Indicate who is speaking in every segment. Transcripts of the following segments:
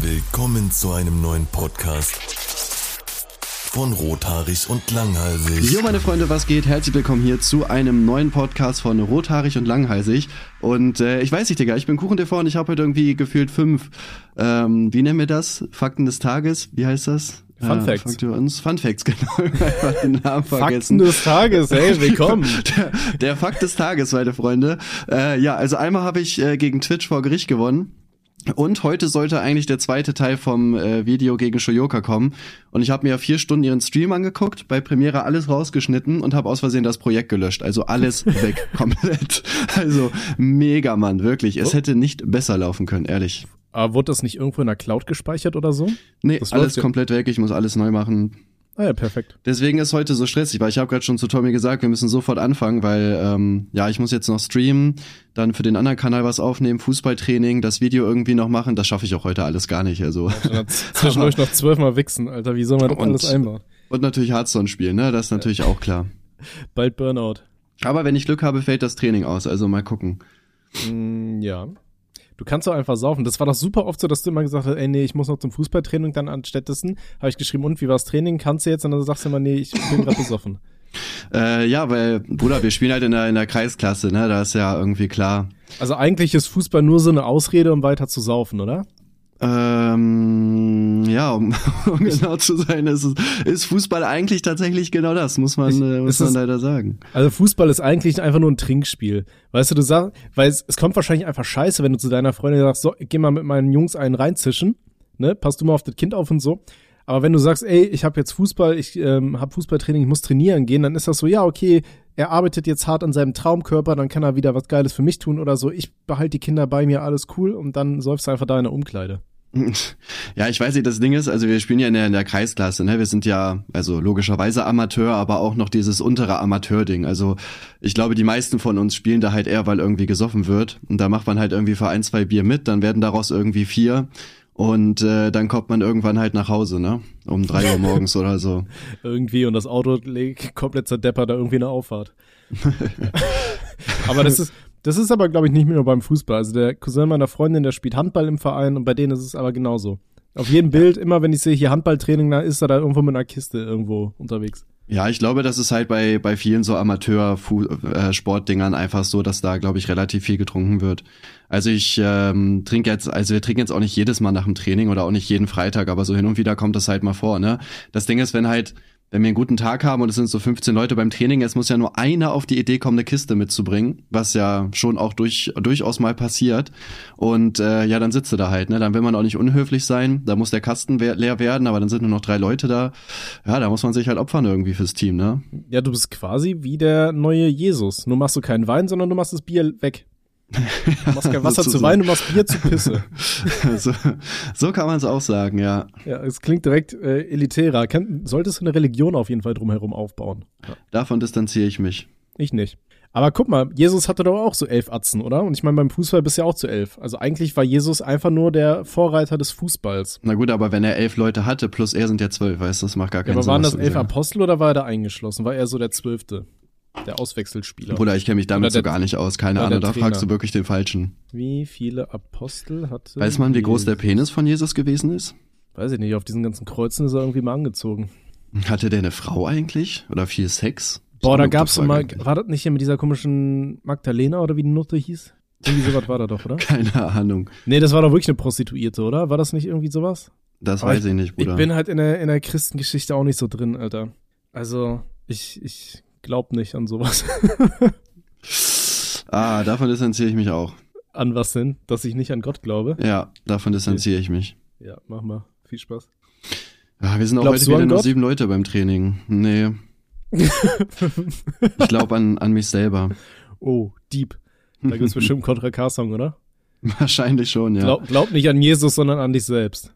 Speaker 1: Willkommen zu einem neuen Podcast von Rothaarig und Langhalsig.
Speaker 2: Jo, meine Freunde, was geht? Herzlich willkommen hier zu einem neuen Podcast von Rothaarig und Langhalsig. Und äh, ich weiß nicht, Digga, ich bin KuchenTV und ich habe heute irgendwie gefühlt fünf, ähm, wie nennen wir das? Fakten des Tages? Wie heißt das?
Speaker 3: Fun Facts.
Speaker 2: Fragt ihr uns? Fun Facts, genau. Einfach den Namen
Speaker 3: Fakten
Speaker 2: vergessen.
Speaker 3: des Tages, hey, willkommen.
Speaker 2: Der, der Fakt des Tages, meine Freunde. Äh, ja, also einmal habe ich äh, gegen Twitch vor Gericht gewonnen. Und heute sollte eigentlich der zweite Teil vom äh, Video gegen Shoyoka kommen. Und ich habe mir vier Stunden ihren Stream angeguckt, bei Premiere alles rausgeschnitten und habe aus Versehen das Projekt gelöscht. Also alles weg, komplett. Also mega, Mann, wirklich. Es hätte nicht besser laufen können, ehrlich.
Speaker 3: Aber wurde das nicht irgendwo in der Cloud gespeichert oder so?
Speaker 2: Nee,
Speaker 3: Das
Speaker 2: alles
Speaker 3: ja-
Speaker 2: komplett weg. Ich muss alles neu machen.
Speaker 3: Ah ja, perfekt.
Speaker 2: Deswegen ist heute so stressig, weil ich habe gerade schon zu Tommy gesagt, wir müssen sofort anfangen, weil ähm, ja, ich muss jetzt noch streamen, dann für den anderen Kanal was aufnehmen, Fußballtraining, das Video irgendwie noch machen. Das schaffe ich auch heute alles gar nicht. Also
Speaker 3: Dann zwischendurch noch zwölfmal wichsen, Alter. Wie soll man das
Speaker 2: Und-
Speaker 3: alles einbauen?
Speaker 2: und natürlich Hearthstone spielen, ne? Das ist natürlich auch klar.
Speaker 3: Bald Burnout.
Speaker 2: Aber wenn ich Glück habe, fällt das Training aus. Also mal gucken.
Speaker 3: Mm, ja. Du kannst doch einfach saufen. Das war doch super oft so, dass du immer gesagt hast, ey, nee, ich muss noch zum Fußballtraining. Dann anstattdessen habe ich geschrieben, und wie war's Training? Kannst du jetzt? Und dann sagst du immer, nee, ich bin gerade besoffen.
Speaker 2: Äh, ja, weil Bruder, wir spielen halt in der in der Kreisklasse, ne? Da ist ja irgendwie klar.
Speaker 3: Also eigentlich ist Fußball nur so eine Ausrede, um weiter zu saufen, oder?
Speaker 2: Ähm, ja, um, um genau zu sein, ist, es- ist Fußball eigentlich tatsächlich genau das, muss man,
Speaker 3: Ich-
Speaker 2: äh, muss
Speaker 3: ist
Speaker 2: man
Speaker 3: es-
Speaker 2: leider sagen.
Speaker 3: Also Fußball ist eigentlich einfach nur ein Trinkspiel. Weißt du, du sagst, weil es, es kommt wahrscheinlich einfach scheiße, wenn du zu deiner Freundin sagst, so, geh mal mit meinen Jungs einen reinzischen, ne? Pass du mal auf das Kind auf und so. Aber wenn du sagst, ey, ich habe jetzt Fußball, ich ähm, habe Fußballtraining, ich muss trainieren gehen, dann ist das so, ja, okay, er arbeitet jetzt hart an seinem Traumkörper, dann kann er wieder was Geiles für mich tun oder so. Ich behalte die Kinder bei mir, alles cool und dann säufst du einfach da in der Umkleide.
Speaker 2: Ja, ich weiß nicht, das Ding ist, also wir spielen ja in der, in der Kreisklasse, ne? Wir sind ja, also logischerweise Amateur, aber auch noch dieses untere Amateur-Ding. Also ich glaube, die meisten von uns spielen da halt eher, weil irgendwie gesoffen wird. Und da macht man halt irgendwie für ein, zwei Bier mit, dann werden daraus irgendwie vier. Und äh, dann kommt man irgendwann halt nach Hause, ne? Um drei Uhr morgens oder so.
Speaker 3: irgendwie und das Auto legt komplett zerdeppert da irgendwie eine Auffahrt. aber das ist, das ist aber, glaube ich, nicht mehr nur beim Fußball. Also der Cousin meiner Freundin, der spielt Handball im Verein und bei denen ist es aber genauso. Auf jedem Bild, immer wenn ich sehe, hier Handballtraining, da ist er da irgendwo mit einer Kiste irgendwo unterwegs.
Speaker 2: Ja, ich glaube, das ist halt bei, bei vielen so Amateur-Sportdingern einfach so, dass da, glaube ich, relativ viel getrunken wird. Also ich ähm, trinke jetzt, also wir trinken jetzt auch nicht jedes Mal nach dem Training oder auch nicht jeden Freitag, aber so hin und wieder kommt das halt mal vor, ne? Das Ding ist, wenn halt, wenn wir einen guten Tag haben und es sind so 15 Leute beim Training, es muss ja nur einer auf die Idee kommen, eine Kiste mitzubringen, was ja schon auch durch, durchaus mal passiert. Und äh, ja, dann sitzt du da halt, ne? Dann will man auch nicht unhöflich sein, da muss der Kasten leer werden, aber dann sind nur noch drei Leute da. Ja, da muss man sich halt opfern irgendwie fürs Team, ne?
Speaker 3: Ja, du bist quasi wie der neue Jesus. Nur machst du keinen Wein, sondern du machst das Bier weg. Du machst kein Wasser zu. Wein, du machst Bier zu Pisse.
Speaker 2: so, so kann man es auch sagen, ja.
Speaker 3: Ja, es klingt direkt äh, elitärer. Kann, solltest du eine Religion auf jeden Fall drumherum aufbauen.
Speaker 2: Davon distanziere ich mich.
Speaker 3: Ich nicht. Aber guck mal, Jesus hatte doch auch so elf Atzen, oder? Und ich meine, beim Fußball bist du ja auch zu elf. Also eigentlich war Jesus einfach nur der Vorreiter des Fußballs.
Speaker 2: Na gut, aber wenn er elf Leute hatte, plus er sind ja zwölf, weißt du, das macht gar
Speaker 3: Ja,
Speaker 2: keinen
Speaker 3: aber
Speaker 2: Sinn.
Speaker 3: waren
Speaker 2: was
Speaker 3: das elf Apostel oder war er da eingeschlossen? War er so der Zwölfte? Der Auswechselspieler.
Speaker 2: Bruder, ich kenne mich damit so gar nicht aus, keine Ahnung, da fragst du wirklich den Falschen.
Speaker 3: Wie viele Apostel hatte
Speaker 2: Weiß man, wie groß der? Penis von Jesus gewesen ist?
Speaker 3: Weiß ich nicht, auf diesen ganzen Kreuzen ist er irgendwie mal angezogen.
Speaker 2: Hatte der eine Frau eigentlich? Oder viel Sex?
Speaker 3: Boah,
Speaker 2: So
Speaker 3: da gab's
Speaker 2: gute
Speaker 3: mal, war das nicht hier mit dieser komischen Magdalena oder wie die Nutte hieß? Irgendwie sowas war da doch, oder?
Speaker 2: Keine Ahnung.
Speaker 3: Nee, das war doch wirklich eine Prostituierte, oder? War das nicht irgendwie sowas?
Speaker 2: Das
Speaker 3: Aber
Speaker 2: weiß ich nicht, Bruder.
Speaker 3: Ich bin halt in der, in der Christengeschichte auch nicht so drin, Alter. Also, ich, ich glaub nicht an sowas.
Speaker 2: ah, davon distanziere ich mich auch.
Speaker 3: an was denn? Dass ich nicht an Gott glaube?
Speaker 2: Ja, davon distanziere ich mich.
Speaker 3: Ja, mach mal. Viel Spaß.
Speaker 2: Ah, wir sind auch
Speaker 3: Glaubst
Speaker 2: heute
Speaker 3: du
Speaker 2: wieder
Speaker 3: an
Speaker 2: nur
Speaker 3: Gott?
Speaker 2: sieben Leute beim Training. Nee. ich glaube an, an mich selber.
Speaker 3: Oh, Deep. Da gibt's bestimmt einen Contra K-Song, oder?
Speaker 2: Wahrscheinlich schon, ja.
Speaker 3: Glaub, glaub nicht an Jesus, sondern an dich selbst.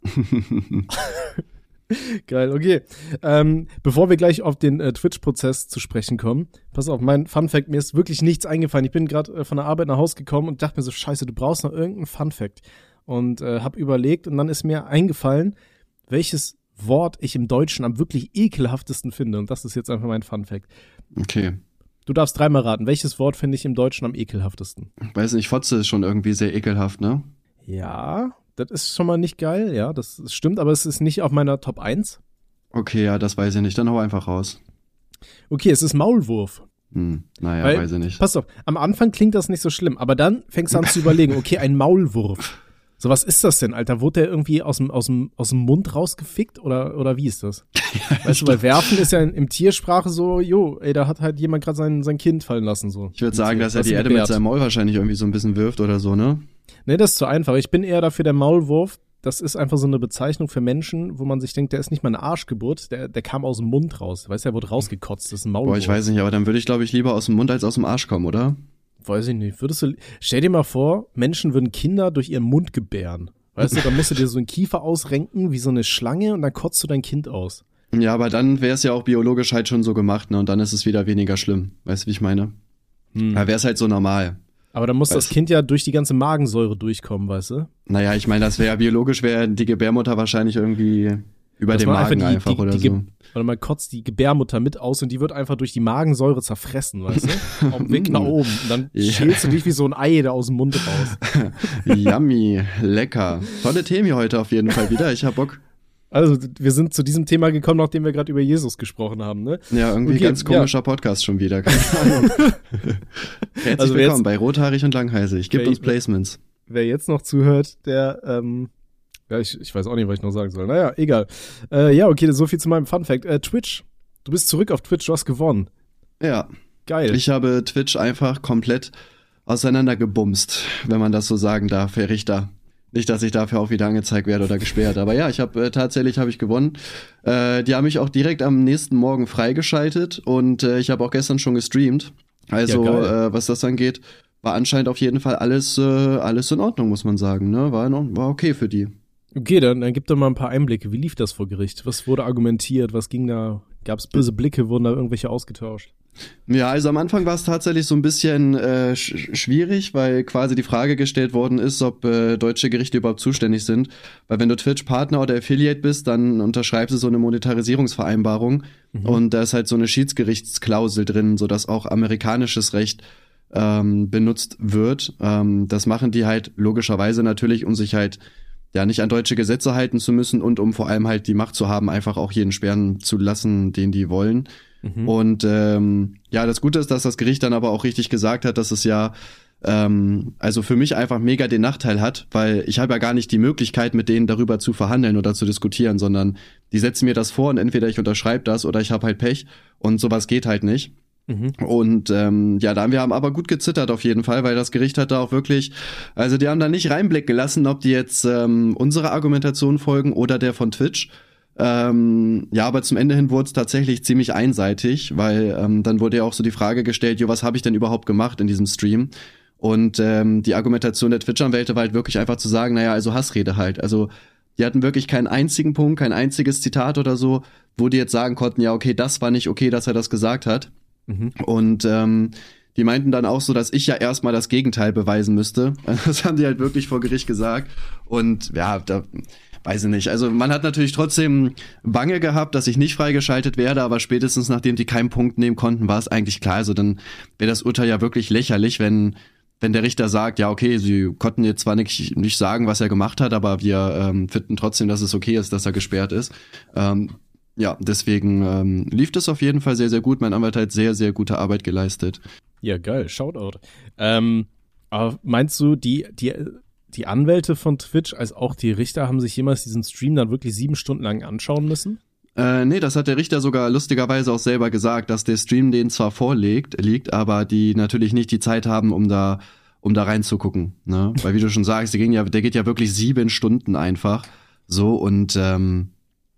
Speaker 3: Geil, okay. Ähm, bevor wir gleich auf den äh, Twitch-Prozess zu sprechen kommen, pass auf, mein Fun-Fact, mir ist wirklich nichts eingefallen. Ich bin gerade äh, von der Arbeit nach Hause gekommen und dachte mir so, scheiße, du brauchst noch irgendeinen Fun-Fact. Und äh, habe überlegt und dann ist mir eingefallen, welches Wort ich im Deutschen am wirklich ekelhaftesten finde. Und das ist jetzt einfach mein Fun-Fact.
Speaker 2: Okay.
Speaker 3: Du darfst dreimal raten, welches Wort finde ich im Deutschen am ekelhaftesten?
Speaker 2: Weiß nicht, Fotze ist schon irgendwie sehr ekelhaft, ne?
Speaker 3: Ja, Das ist schon mal nicht geil, ja, das stimmt, aber es ist nicht auf meiner Top 1.
Speaker 2: Okay, ja, das weiß ich nicht. Dann hau einfach raus.
Speaker 3: Okay, es ist Maulwurf.
Speaker 2: Hm, naja,
Speaker 3: Weil,
Speaker 2: weiß ich nicht.
Speaker 3: Pass auf, am Anfang klingt das nicht so schlimm, aber dann fängst du an zu überlegen, okay, ein Maulwurf. So, was ist das denn, Alter? Wurde der irgendwie aus dem, aus dem, aus dem Mund rausgefickt oder, oder wie ist das? weißt du, weil werfen ist ja in, im Tiersprache so, jo, ey, da hat halt jemand gerade sein, sein Kind fallen lassen, so.
Speaker 2: Ich würde sagen, dass er die Erde mit seinem Maul wahrscheinlich irgendwie so ein bisschen wirft oder so, ne?
Speaker 3: Nee, das ist zu einfach. Ich bin eher dafür der Maulwurf. Das ist einfach so eine Bezeichnung für Menschen, wo man sich denkt, der ist nicht mal eine Arschgeburt, der, der kam aus dem Mund raus. Weißt du, der wurde rausgekotzt, das ist ein Maulwurf.
Speaker 2: Boah, ich weiß nicht, aber dann würde ich, glaube ich, lieber aus dem Mund als aus dem Arsch kommen, oder?
Speaker 3: Weiß ich nicht. Würdest du, stell dir mal vor, Menschen würden Kinder durch ihren Mund gebären. Weißt du, dann musst du dir so einen Kiefer ausrenken, wie so eine Schlange, und dann kotzt du dein Kind aus.
Speaker 2: Ja, aber dann wäre es ja auch biologisch halt schon so gemacht, ne? Und dann ist es wieder weniger schlimm. Weißt du, wie ich meine?
Speaker 3: Hm.
Speaker 2: Da wäre es halt so normal.
Speaker 3: Aber dann muss
Speaker 2: Weiß-
Speaker 3: das Kind ja durch die ganze Magensäure durchkommen, weißt du?
Speaker 2: Naja, ich meine, das wäre ja biologisch, wäre die Gebärmutter wahrscheinlich irgendwie über
Speaker 3: Das
Speaker 2: den
Speaker 3: war
Speaker 2: Magen einfach,
Speaker 3: die,
Speaker 2: oder
Speaker 3: die,
Speaker 2: so.
Speaker 3: Oder man kotzt die Gebärmutter mit aus und die wird einfach durch die Magensäure zerfressen, weißt du? Auf dem Weg nach oben. Und dann
Speaker 2: Ja.
Speaker 3: schälst du dich wie so ein Ei da aus dem Mund raus.
Speaker 2: Yummy, lecker. Tolle Themen hier heute auf jeden Fall wieder. Ich hab Bock.
Speaker 3: Also, wir sind zu diesem Thema gekommen, nachdem wir gerade über Jesus gesprochen haben, ne?
Speaker 2: Ja, irgendwie
Speaker 3: Okay,
Speaker 2: ganz komischer Podcast schon wieder. Keine Ahnung. Herzlich
Speaker 3: Also
Speaker 2: willkommen
Speaker 3: jetzt-
Speaker 2: bei Rothaarig und Langhalsig. Gibt uns Placements.
Speaker 3: Wer jetzt noch zuhört, der, ähm, ja, ich, ich weiß auch nicht, was ich noch sagen soll. Naja, egal. Äh, ja, okay, so viel zu meinem Fun Fact. Äh, Twitch. Du bist zurück auf Twitch, du hast gewonnen.
Speaker 2: Ja,
Speaker 3: Geil.
Speaker 2: ich habe Twitch einfach komplett auseinandergebumst, wenn man das so sagen darf, Herr Richter. Nicht, dass ich dafür auch wieder angezeigt werde oder gesperrt, aber ja, ich habe äh, tatsächlich habe ich gewonnen. Äh, die haben mich auch direkt am nächsten Morgen freigeschaltet und äh, ich habe auch gestern schon gestreamt. Also
Speaker 3: Ja,
Speaker 2: äh, was das angeht, war anscheinend auf jeden Fall alles äh, alles in Ordnung, muss man sagen. Ne, war in war okay für die.
Speaker 3: Okay, dann, dann gib doch mal ein paar Einblicke. Wie lief das vor Gericht? Was wurde argumentiert? Was ging da? Gab es böse Blicke? Wurden da irgendwelche ausgetauscht?
Speaker 2: Ja, also am Anfang war es tatsächlich so ein bisschen äh, sch schwierig, weil quasi die Frage gestellt worden ist, ob äh, deutsche Gerichte überhaupt zuständig sind. Weil wenn du Twitch-Partner oder Affiliate bist, dann unterschreibst du so eine Monetarisierungsvereinbarung und da ist halt so eine Schiedsgerichtsklausel drin, sodass auch amerikanisches Recht ähm, benutzt wird. Ähm, das machen die halt logischerweise natürlich, um sich halt ja nicht an deutsche Gesetze halten zu müssen und um vor allem halt die Macht zu haben, einfach auch jeden sperren zu lassen, den die wollen.
Speaker 3: Mhm.
Speaker 2: Und ähm, ja, das Gute ist, dass das Gericht dann aber auch richtig gesagt hat, dass es ja ähm, also für mich einfach mega den Nachteil hat, weil ich habe ja gar nicht die Möglichkeit, mit denen darüber zu verhandeln oder zu diskutieren, sondern die setzen mir das vor und entweder ich unterschreibe das oder ich habe halt Pech und sowas geht halt nicht.
Speaker 3: Mhm.
Speaker 2: Und ähm, ja, da haben wir haben aber gut gezittert auf jeden Fall, weil das Gericht hat da auch wirklich, also die haben da nicht reinblick gelassen, ob die jetzt ähm, unsere Argumentation folgen oder der von Twitch. Ähm, ja, aber zum Ende hin wurde es tatsächlich ziemlich einseitig, weil ähm, dann wurde ja auch so die Frage gestellt, jo, was habe ich denn überhaupt gemacht in diesem Stream? Und ähm, die Argumentation der Twitch-Anwälte war halt wirklich einfach zu sagen, naja, also Hassrede halt. Also die hatten wirklich keinen einzigen Punkt, kein einziges Zitat oder so, wo die jetzt sagen konnten, ja, okay, das war nicht okay, dass er das gesagt hat.
Speaker 3: Mhm.
Speaker 2: Und ähm, die meinten dann auch so, dass ich ja erstmal das Gegenteil beweisen müsste. Das haben die halt wirklich vor Gericht gesagt. Und ja, da weiß ich nicht. Also man hat natürlich trotzdem Bange gehabt, dass ich nicht freigeschaltet werde, aber spätestens nachdem die keinen Punkt nehmen konnten, war es eigentlich klar. Also dann wäre das Urteil ja wirklich lächerlich, wenn wenn der Richter sagt, ja, okay, sie konnten jetzt zwar nicht, nicht sagen, was er gemacht hat, aber wir ähm, finden trotzdem, dass es okay ist, dass er gesperrt ist. Ähm, ja, deswegen ähm, lief das auf jeden Fall sehr, sehr gut. Mein Anwalt hat sehr, sehr gute Arbeit geleistet.
Speaker 3: Ja, geil, Shoutout. Ähm, aber meinst du, die, die, die Anwälte von Twitch als auch die Richter haben sich jemals diesen Stream dann wirklich sieben Stunden lang anschauen müssen?
Speaker 2: Äh, nee, das hat der Richter sogar lustigerweise auch selber gesagt, dass der Stream denen zwar vorlegt, liegt, aber die natürlich nicht die Zeit haben, um da, um da reinzugucken. Ne? Weil wie du schon sagst, der, ging ja, der geht ja wirklich sieben Stunden einfach. So und ähm,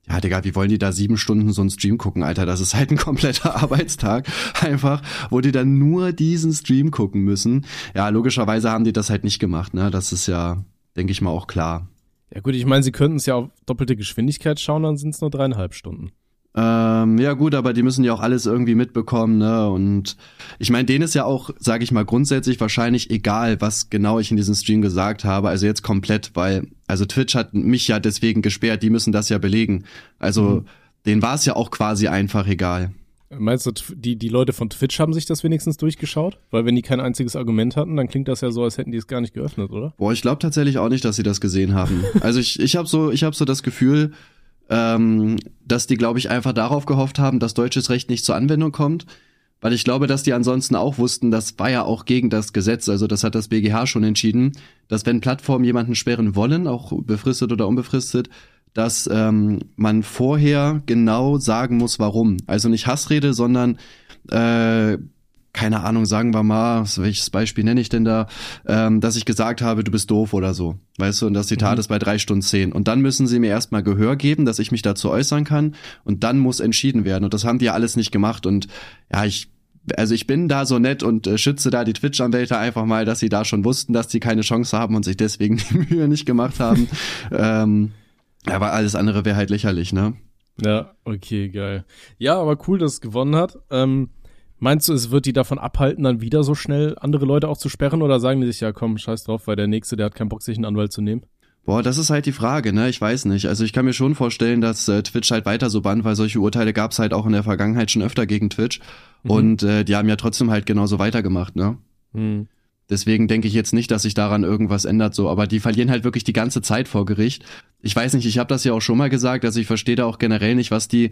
Speaker 2: ja, Digga, wie wollen die da sieben Stunden so einen Stream gucken, Alter? Das ist halt ein kompletter Arbeitstag, einfach, wo die dann nur diesen Stream gucken müssen. Ja, logischerweise haben die das halt nicht gemacht, ne? Das ist ja, denke ich mal, auch klar.
Speaker 3: Ja gut, ich meine, sie könnten es ja auf doppelte Geschwindigkeit schauen, dann sind es nur dreieinhalb Stunden.
Speaker 2: Ähm, ja gut, aber die müssen ja auch alles irgendwie mitbekommen, ne? Und ich meine, denen ist ja auch, sage ich mal, grundsätzlich wahrscheinlich egal, was genau ich in diesem Stream gesagt habe. Also jetzt komplett, weil, also Twitch hat mich ja deswegen gesperrt, die müssen das ja belegen. Also
Speaker 3: Mhm.
Speaker 2: denen war es ja auch quasi einfach egal.
Speaker 3: Meinst du, die, die Leute von Twitch haben sich das wenigstens durchgeschaut? Weil wenn die kein einziges Argument hatten, dann klingt das ja so, als hätten die es gar nicht geöffnet, oder?
Speaker 2: Boah, ich glaube tatsächlich auch nicht, dass sie das gesehen haben. also ich, ich habe so, ich habe so das Gefühl, ähm, dass die, glaube ich, einfach darauf gehofft haben, dass deutsches Recht nicht zur Anwendung kommt. Weil ich glaube, dass die ansonsten auch wussten, das war ja auch gegen das Gesetz, also das hat das BGH schon entschieden, dass wenn Plattformen jemanden sperren wollen, auch befristet oder unbefristet, dass ähm, man vorher genau sagen muss, warum. Also nicht Hassrede, sondern äh, keine Ahnung, sagen wir mal, welches Beispiel nenne ich denn da, ähm, dass ich gesagt habe, du bist doof oder so. Weißt du, und das Zitat mhm. ist bei drei Stunden zehn. Und dann müssen sie mir erstmal Gehör geben, dass ich mich dazu äußern kann. Und dann muss entschieden werden. Und das haben die ja alles nicht gemacht. Und ja, ich also ich bin da so nett und äh, schütze da die Twitch-Anwälte einfach mal, dass sie da schon wussten, dass sie keine Chance haben und sich deswegen die Mühe nicht gemacht haben. ähm, aber alles andere wäre halt lächerlich, ne?
Speaker 3: Ja, okay, geil. Ja, aber cool, dass es gewonnen hat. Ähm, meinst du, es wird die davon abhalten, dann wieder so schnell andere Leute auch zu sperren oder sagen die sich, ja komm, scheiß drauf, weil der Nächste, der hat keinen Bock, sich einen Anwalt zu nehmen?
Speaker 2: Boah, das ist halt die Frage, ne? Ich weiß nicht. Also ich kann mir schon vorstellen, dass äh, Twitch halt weiter so bannt, weil solche Urteile gab's halt auch in der Vergangenheit schon öfter gegen Twitch. Mhm. Und äh, die haben ja trotzdem halt genauso weitergemacht, ne? Mhm. Deswegen denke ich jetzt nicht, dass sich daran irgendwas ändert, so. Aber die verlieren halt wirklich die ganze Zeit vor Gericht. Ich weiß nicht, ich habe das ja auch schon mal gesagt, also ich verstehe da auch generell nicht, was die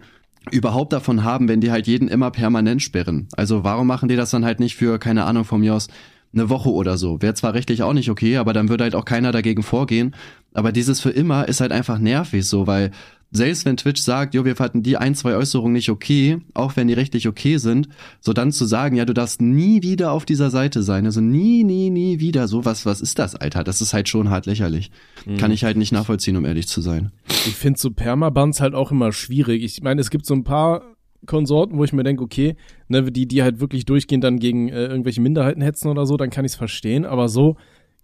Speaker 2: überhaupt davon haben, wenn die halt jeden immer permanent sperren. Also warum machen die das dann halt nicht für, keine Ahnung, von mir aus eine Woche oder so. Wäre zwar rechtlich auch nicht okay, aber dann würde halt auch keiner dagegen vorgehen. Aber dieses für immer ist halt einfach nervig so, weil selbst wenn Twitch sagt, jo, wir fanden die ein, zwei Äußerungen nicht okay, auch wenn die rechtlich okay sind, so dann zu sagen, ja, du darfst nie wieder auf dieser Seite sein, also nie, nie, nie wieder, so was, was ist das, Alter? Das ist halt schon hart lächerlich. Mhm. Kann ich halt nicht nachvollziehen, um ehrlich zu sein.
Speaker 3: Ich finde so Permabans halt auch immer schwierig. Ich meine, es gibt so ein paar Konsorten, wo ich mir denke, okay, ne, die, die halt wirklich durchgehend dann gegen äh, irgendwelche Minderheiten hetzen oder so, dann kann ich es verstehen, aber so,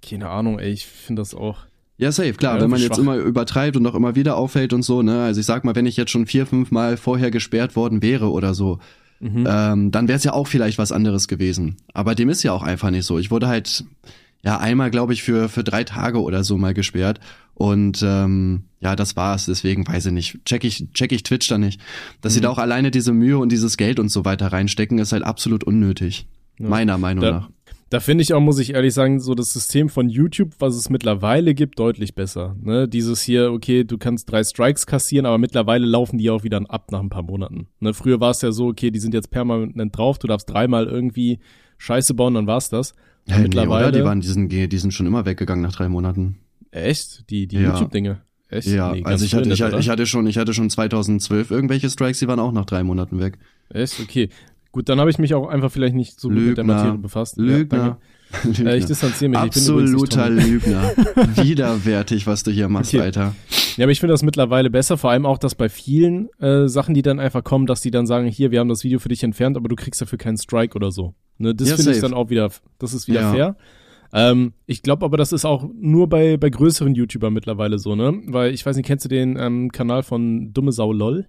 Speaker 3: keine Ahnung, ey, ich finde das auch.
Speaker 2: Ja, safe, klar, ja, wenn man jetzt schwach. immer übertreibt und auch immer wieder auffällt und so, ne, also ich sag mal, wenn ich jetzt schon vier, fünf Mal vorher gesperrt worden wäre oder so, mhm. ähm, dann wäre es ja auch vielleicht was anderes gewesen. Aber dem ist ja auch einfach nicht so. Ich wurde halt, ja, einmal, glaube ich, für, für drei Tage oder so mal gesperrt. Und ähm, ja, das war's. Deswegen weiß ich nicht. Check ich, check ich Twitch da nicht. Dass mhm. sie da auch alleine diese Mühe und dieses Geld und so weiter reinstecken, ist halt absolut unnötig. Ja. Meiner Meinung
Speaker 3: da,
Speaker 2: nach.
Speaker 3: Da finde ich auch, muss ich ehrlich sagen, so das System von YouTube, was es mittlerweile gibt, deutlich besser. Ne? Dieses hier, okay, du kannst drei Strikes kassieren, aber mittlerweile laufen die auch wieder ab nach ein paar Monaten. Ne? Früher war es ja so, okay, die sind jetzt permanent drauf, du darfst dreimal irgendwie Scheiße bauen, dann war's das.
Speaker 2: Hey, mittlerweile. Nee, oder? Die waren, die sind, die sind schon immer weggegangen nach drei Monaten.
Speaker 3: Echt? Die, die ja. YouTube-Dinge? Echt?
Speaker 2: Ja, nee, also ich hatte, ich, ich, hatte schon, ich hatte schon 2012 irgendwelche Strikes, die waren auch nach drei Monaten weg.
Speaker 3: Echt? Okay. Gut, dann habe ich mich auch einfach vielleicht nicht so Lügner. mit der Materie befasst.
Speaker 2: Lügner.
Speaker 3: Ja, Lügner. Äh, ich distanziere mich.
Speaker 2: Absoluter Lügner. Widerwärtig, was du hier machst, okay. Alter.
Speaker 3: Ja, aber ich finde das mittlerweile besser, vor allem auch, dass bei vielen äh, Sachen, die dann einfach kommen, dass die dann sagen, hier, wir haben das Video für dich entfernt, aber du kriegst dafür keinen Strike oder so. Ne, das ja, finde ich dann auch wieder, das ist wieder ja. fair. Ähm, ich glaube aber, das ist auch nur bei, bei größeren YouTubern mittlerweile so, ne? Weil ich weiß nicht, kennst du den ähm, Kanal von Dumme Sau LOL?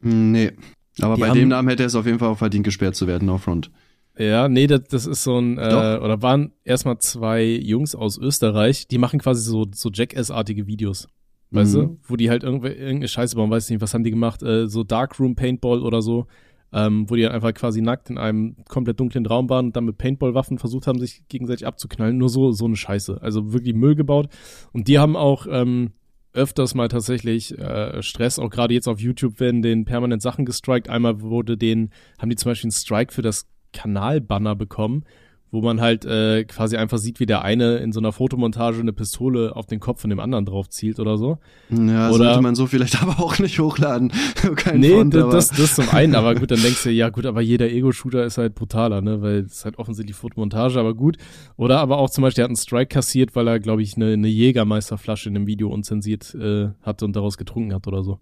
Speaker 2: Hm, nee. Aber Die bei dem Namen hätte er es auf jeden Fall auch verdient, gesperrt zu werden, no front.
Speaker 3: Ja, nee, das, das ist so ein, äh, oder waren erstmal zwei Jungs aus Österreich, die machen quasi so, so Jackass-artige Videos. Weißt mhm. du? Wo die halt irgendeine Scheiße bauen, weiß nicht, was haben die gemacht? Äh, so Darkroom Paintball oder so ähm, wo die dann einfach quasi nackt in einem komplett dunklen Raum waren und dann mit Paintball-Waffen versucht haben, sich gegenseitig abzuknallen. Nur so, so eine Scheiße. Also wirklich Müll gebaut. Und die haben auch ähm, öfters mal tatsächlich äh, Stress, auch gerade jetzt auf YouTube werden denen permanent Sachen gestrikt. Einmal wurde denen, haben die zum Beispiel einen Strike für das Kanalbanner bekommen wo man halt äh, quasi einfach sieht, wie der eine in so einer Fotomontage eine Pistole auf den Kopf von dem anderen drauf zielt oder so.
Speaker 2: Ja, oder, sollte man so vielleicht aber auch nicht hochladen.
Speaker 3: Kein nee, Front, das, das zum einen, aber gut, dann denkst du, ja gut, aber jeder Ego-Shooter ist halt brutaler, ne, weil es ist halt offensichtlich Fotomontage, aber gut. Oder aber auch zum Beispiel, er hat einen Strike kassiert, weil er, glaube ich, eine, eine Jägermeisterflasche in dem Video unzensiert äh, hatte und daraus getrunken hat oder so.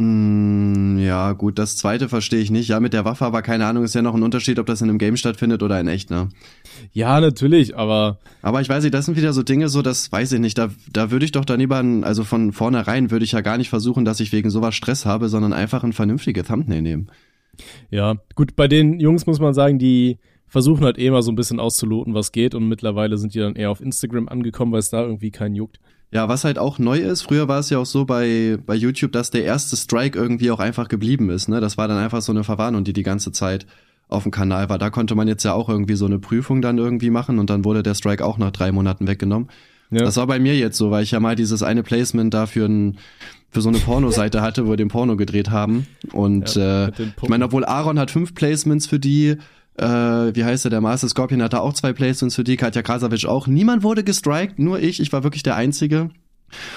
Speaker 2: Mm, ja, gut, das zweite verstehe ich nicht. Ja, mit der Waffe, aber keine Ahnung, ist ja noch ein Unterschied, ob das in einem Game stattfindet oder in echt, ne?
Speaker 3: Ja, natürlich, aber.
Speaker 2: Aber ich weiß nicht, das sind wieder so Dinge, so, das weiß ich nicht. Da, da würde ich doch dann lieber, also von vornherein würde ich ja gar nicht versuchen, dass ich wegen sowas Stress habe, sondern einfach ein vernünftiges Thumbnail nehmen.
Speaker 3: Ja, gut, bei den Jungs muss man sagen, die versuchen halt eh mal so ein bisschen auszuloten, was geht und mittlerweile sind die dann eher auf Instagram angekommen, weil es da irgendwie keinen juckt.
Speaker 2: Ja, was halt auch neu ist, früher war es ja auch so bei, bei YouTube, dass der erste Strike irgendwie auch einfach geblieben ist. Ne? Das war dann einfach so eine Verwarnung, die die ganze Zeit auf dem Kanal war. Da konnte man jetzt ja auch irgendwie so eine Prüfung dann irgendwie machen und dann wurde der Strike auch nach drei Monaten weggenommen. Ja. Das war bei mir jetzt so, weil ich ja mal dieses eine Placement da für, ein, für so eine Pornoseite hatte, wo wir den Porno gedreht haben. Und ja, äh, ich meine, obwohl Aaron hat fünf Placements für die, äh, wie heißt er, der Master Scorpion hatte auch zwei Placements für die, Katja Krasavic auch. Niemand wurde gestrikt, nur ich, ich war wirklich der Einzige.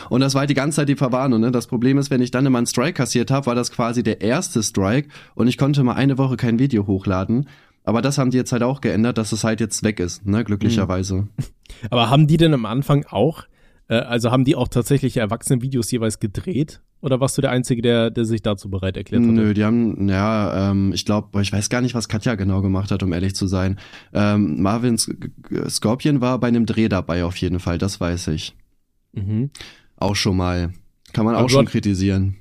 Speaker 2: Und das war halt die ganze Zeit die Verwarnung. Ne? Das Problem ist, wenn ich dann immer einen Strike kassiert habe, war das quasi der erste Strike und ich konnte mal eine Woche kein Video hochladen. Aber das haben die jetzt halt auch geändert, dass es halt jetzt weg ist, ne, glücklicherweise. Mhm.
Speaker 3: Aber haben die denn am Anfang auch, äh, also haben die auch tatsächlich Erwachsenen-Videos jeweils gedreht? Oder warst du der Einzige, der, der sich dazu bereit erklärt hat?
Speaker 2: Nö, die haben, ja, ähm, ich glaube, ich weiß gar nicht, was Katja genau gemacht hat, um ehrlich zu sein. Ähm, Marvin Scorpion war bei einem Dreh dabei auf jeden Fall, das weiß ich. Mhm. Auch schon mal. Kann man aber auch schon kritisieren.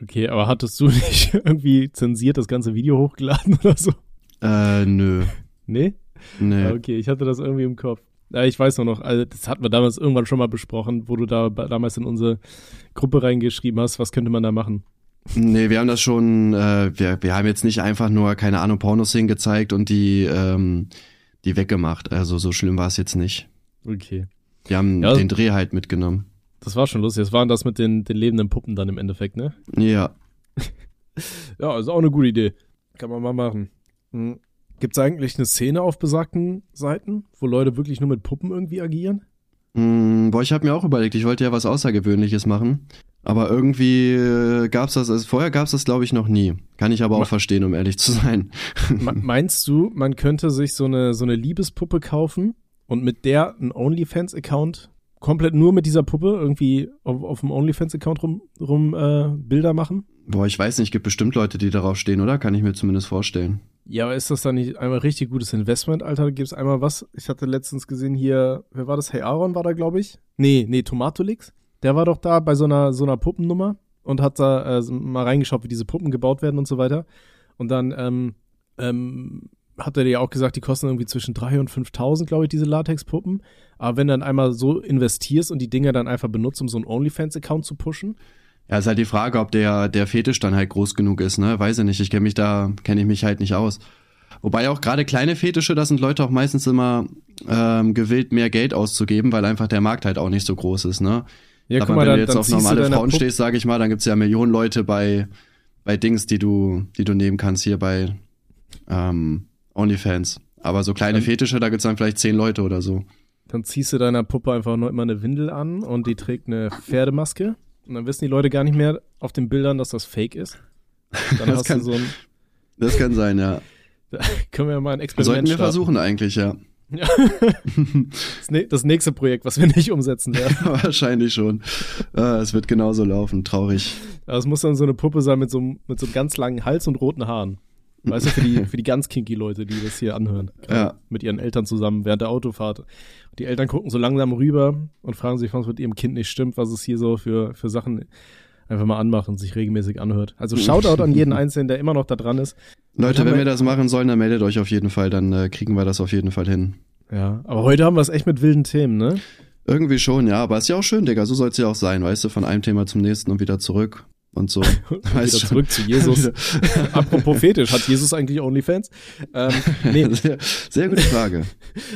Speaker 3: Okay, aber hattest du nicht irgendwie zensiert das ganze Video hochgeladen oder so?
Speaker 2: Äh, nö.
Speaker 3: Nee? Nee. Okay, ich hatte das irgendwie im Kopf. Ja, ich weiß nur noch, also das hatten wir damals irgendwann schon mal besprochen, wo du da damals in unsere Gruppe reingeschrieben hast, was könnte man da machen?
Speaker 2: Nee, wir haben das schon, äh, wir, wir haben jetzt nicht einfach nur, keine Ahnung, Pornoszenen gezeigt und die, ähm, die weggemacht. Also so schlimm war es jetzt nicht.
Speaker 3: Okay.
Speaker 2: Wir haben ja, den Dreh halt mitgenommen.
Speaker 3: Das war schon lustig. Das waren das mit den, den lebenden Puppen dann im Endeffekt, ne?
Speaker 2: Ja.
Speaker 3: ja, ist auch eine gute Idee. Kann man mal machen. Hm. Gibt es eigentlich eine Szene auf besagten Seiten, wo Leute wirklich nur mit Puppen irgendwie agieren?
Speaker 2: Hm, boah, ich habe mir auch überlegt, ich wollte ja was Außergewöhnliches machen. Aber irgendwie äh, gab's das, also vorher gab's das glaube ich noch nie. Kann ich aber auch Me verstehen, um ehrlich zu sein.
Speaker 3: Meinst du, man könnte sich so eine, so eine Liebespuppe kaufen und mit der einen OnlyFans-Account komplett nur mit dieser Puppe irgendwie auf, auf dem OnlyFans-Account rum, rum äh, Bilder machen?
Speaker 2: Boah, ich weiß nicht, gibt bestimmt Leute, die darauf stehen, oder? Kann ich mir zumindest vorstellen.
Speaker 3: Ja, aber ist das dann nicht einmal richtig gutes Investment, Alter? Gibt es einmal was? Ich hatte letztens gesehen hier, wer war das? Hey Aaron war da, glaube ich. Nee, nee, Tomatolix. Der war doch da bei so einer, so einer Puppennummer und hat da äh, mal reingeschaut, wie diese Puppen gebaut werden und so weiter. Und dann ähm, ähm, hat er ja auch gesagt, die kosten irgendwie zwischen 3.000 und 5.000, glaube ich, diese Latex-Puppen. Aber wenn du dann einmal so investierst und die Dinger dann einfach benutzt, um so einen OnlyFans-Account zu pushen,
Speaker 2: ja, ist halt die Frage, ob der, der Fetisch dann halt groß genug ist, ne? Weiß ich nicht. Ich kenne mich da, kenne ich mich halt nicht aus. Wobei auch gerade kleine Fetische, da sind Leute auch meistens immer ähm, gewillt, mehr Geld auszugeben, weil einfach der Markt halt auch nicht so groß ist, ne? Ja, Aber guck mal, wenn dann, du jetzt auf normale Frauen Puppe. stehst, sage ich mal, dann gibt's ja Millionen Leute bei, bei Dings, die du, die du nehmen kannst, hier bei ähm, OnlyFans. Aber so kleine dann, Fetische, da gibt's dann vielleicht zehn Leute oder so.
Speaker 3: Dann ziehst du deiner Puppe einfach nur immer eine Windel an und die trägt eine Pferdemaske. Und dann wissen die Leute gar nicht mehr auf den Bildern, dass das fake ist.
Speaker 2: Dann das, kann, so ein, das kann sein, ja.
Speaker 3: Da können wir mal ein Experiment
Speaker 2: Sollten wir starten. versuchen eigentlich, ja. ja.
Speaker 3: das, nächste Projekt, was wir nicht umsetzen werden.
Speaker 2: Wahrscheinlich schon. Ah, es wird genauso laufen, traurig.
Speaker 3: es muss dann so eine Puppe sein mit so, mit so einem ganz langen Hals und roten Haaren. Weißt du, für die, für die ganz kinky Leute, die das hier anhören.
Speaker 2: Ja.
Speaker 3: Mit ihren Eltern zusammen während der Autofahrt. Und die Eltern gucken so langsam rüber und fragen sich, was mit ihrem Kind nicht stimmt, was es hier so für, für Sachen einfach mal anmacht und sich regelmäßig anhört. Also Shoutout an jeden Einzelnen, der immer noch da dran ist.
Speaker 2: Leute, wenn wir das machen sollen, dann meldet euch auf jeden Fall, dann äh, kriegen wir das auf jeden Fall hin.
Speaker 3: Ja, aber heute haben wir es echt mit wilden Themen, ne?
Speaker 2: Irgendwie schon, ja, aber ist ja auch schön, Digga, so soll es ja auch sein, weißt du, von einem Thema zum nächsten und wieder zurück und so.
Speaker 3: wieder zurück zu Jesus. apropos Fetisch, hat Jesus eigentlich OnlyFans?
Speaker 2: Ähm, nee. sehr, sehr gute Frage.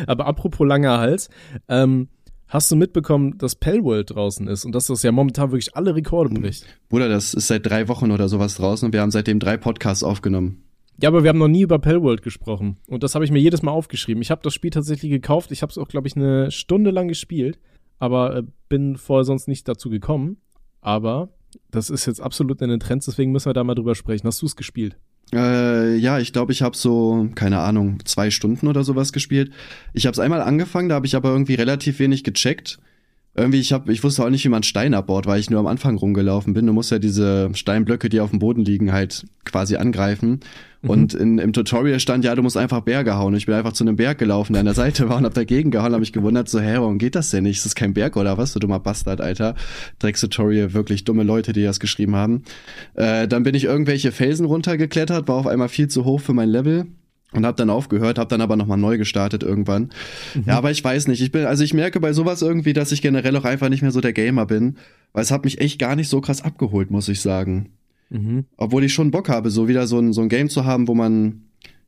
Speaker 3: Aber apropos langer Hals, ähm, hast du mitbekommen, dass Pellworld draußen ist und dass das ja momentan wirklich alle Rekorde bricht?
Speaker 2: Bruder, das ist seit drei Wochen oder sowas draußen und wir haben seitdem drei Podcasts aufgenommen.
Speaker 3: Ja, aber wir haben noch nie über Pellworld gesprochen. Und das habe ich mir jedes Mal aufgeschrieben. Ich habe das Spiel tatsächlich gekauft. Ich habe es auch, glaube ich, eine Stunde lang gespielt. Aber äh, bin vorher sonst nicht dazu gekommen. Aber das ist jetzt absolut in den Trends, deswegen müssen wir da mal drüber sprechen. Hast du es gespielt?
Speaker 2: Äh, ja, ich glaube, ich habe so, keine Ahnung, zwei Stunden oder sowas gespielt. Ich habe es einmal angefangen, da habe ich aber irgendwie relativ wenig gecheckt irgendwie, ich hab, ich wusste auch nicht, wie man Stein abbaut, weil ich nur am Anfang rumgelaufen bin. Du musst ja diese Steinblöcke, die auf dem Boden liegen, halt quasi angreifen. Mhm. Und in, im Tutorial stand, ja, du musst einfach Berge hauen. Ich bin einfach zu einem Berg gelaufen, der an der Seite war und hab dagegen gehauen, hab mich gewundert, so, hä, warum geht das denn nicht? Ist das kein Berg oder was, du dummer Bastard, Alter? Drecks-Tutorial, wirklich dumme Leute, die das geschrieben haben. Äh, dann bin ich irgendwelche Felsen runtergeklettert, war auf einmal viel zu hoch für mein Level und habe dann aufgehört, habe dann aber nochmal neu gestartet irgendwann. Mhm. Ja, aber ich weiß nicht, ich bin also ich merke bei sowas irgendwie, dass ich generell auch einfach nicht mehr so der Gamer bin, weil es hat mich echt gar nicht so krass abgeholt, muss ich sagen. Mhm. Obwohl ich schon Bock habe, so wieder so ein so ein Game zu haben, wo man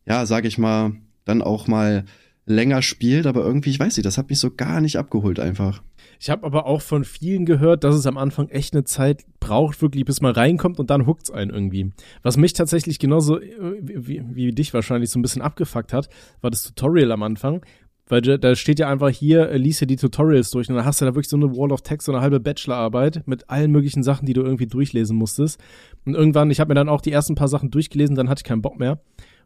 Speaker 2: ja, sag ich mal, dann auch mal länger spielt, aber irgendwie, ich weiß nicht, das hat mich so gar nicht abgeholt einfach.
Speaker 3: Ich habe aber auch von vielen gehört, dass es am Anfang echt eine Zeit braucht, wirklich, bis man reinkommt und dann huckt's einen irgendwie. Was mich tatsächlich genauso äh, wie, wie dich wahrscheinlich so ein bisschen abgefuckt hat, war das Tutorial am Anfang. Weil da steht ja einfach hier, äh, lies dir die Tutorials durch und dann hast du da wirklich so eine Wall of Text, so eine halbe Bachelorarbeit mit allen möglichen Sachen, die du irgendwie durchlesen musstest. Und irgendwann, ich habe mir dann auch die ersten paar Sachen durchgelesen, dann hatte ich keinen Bock mehr.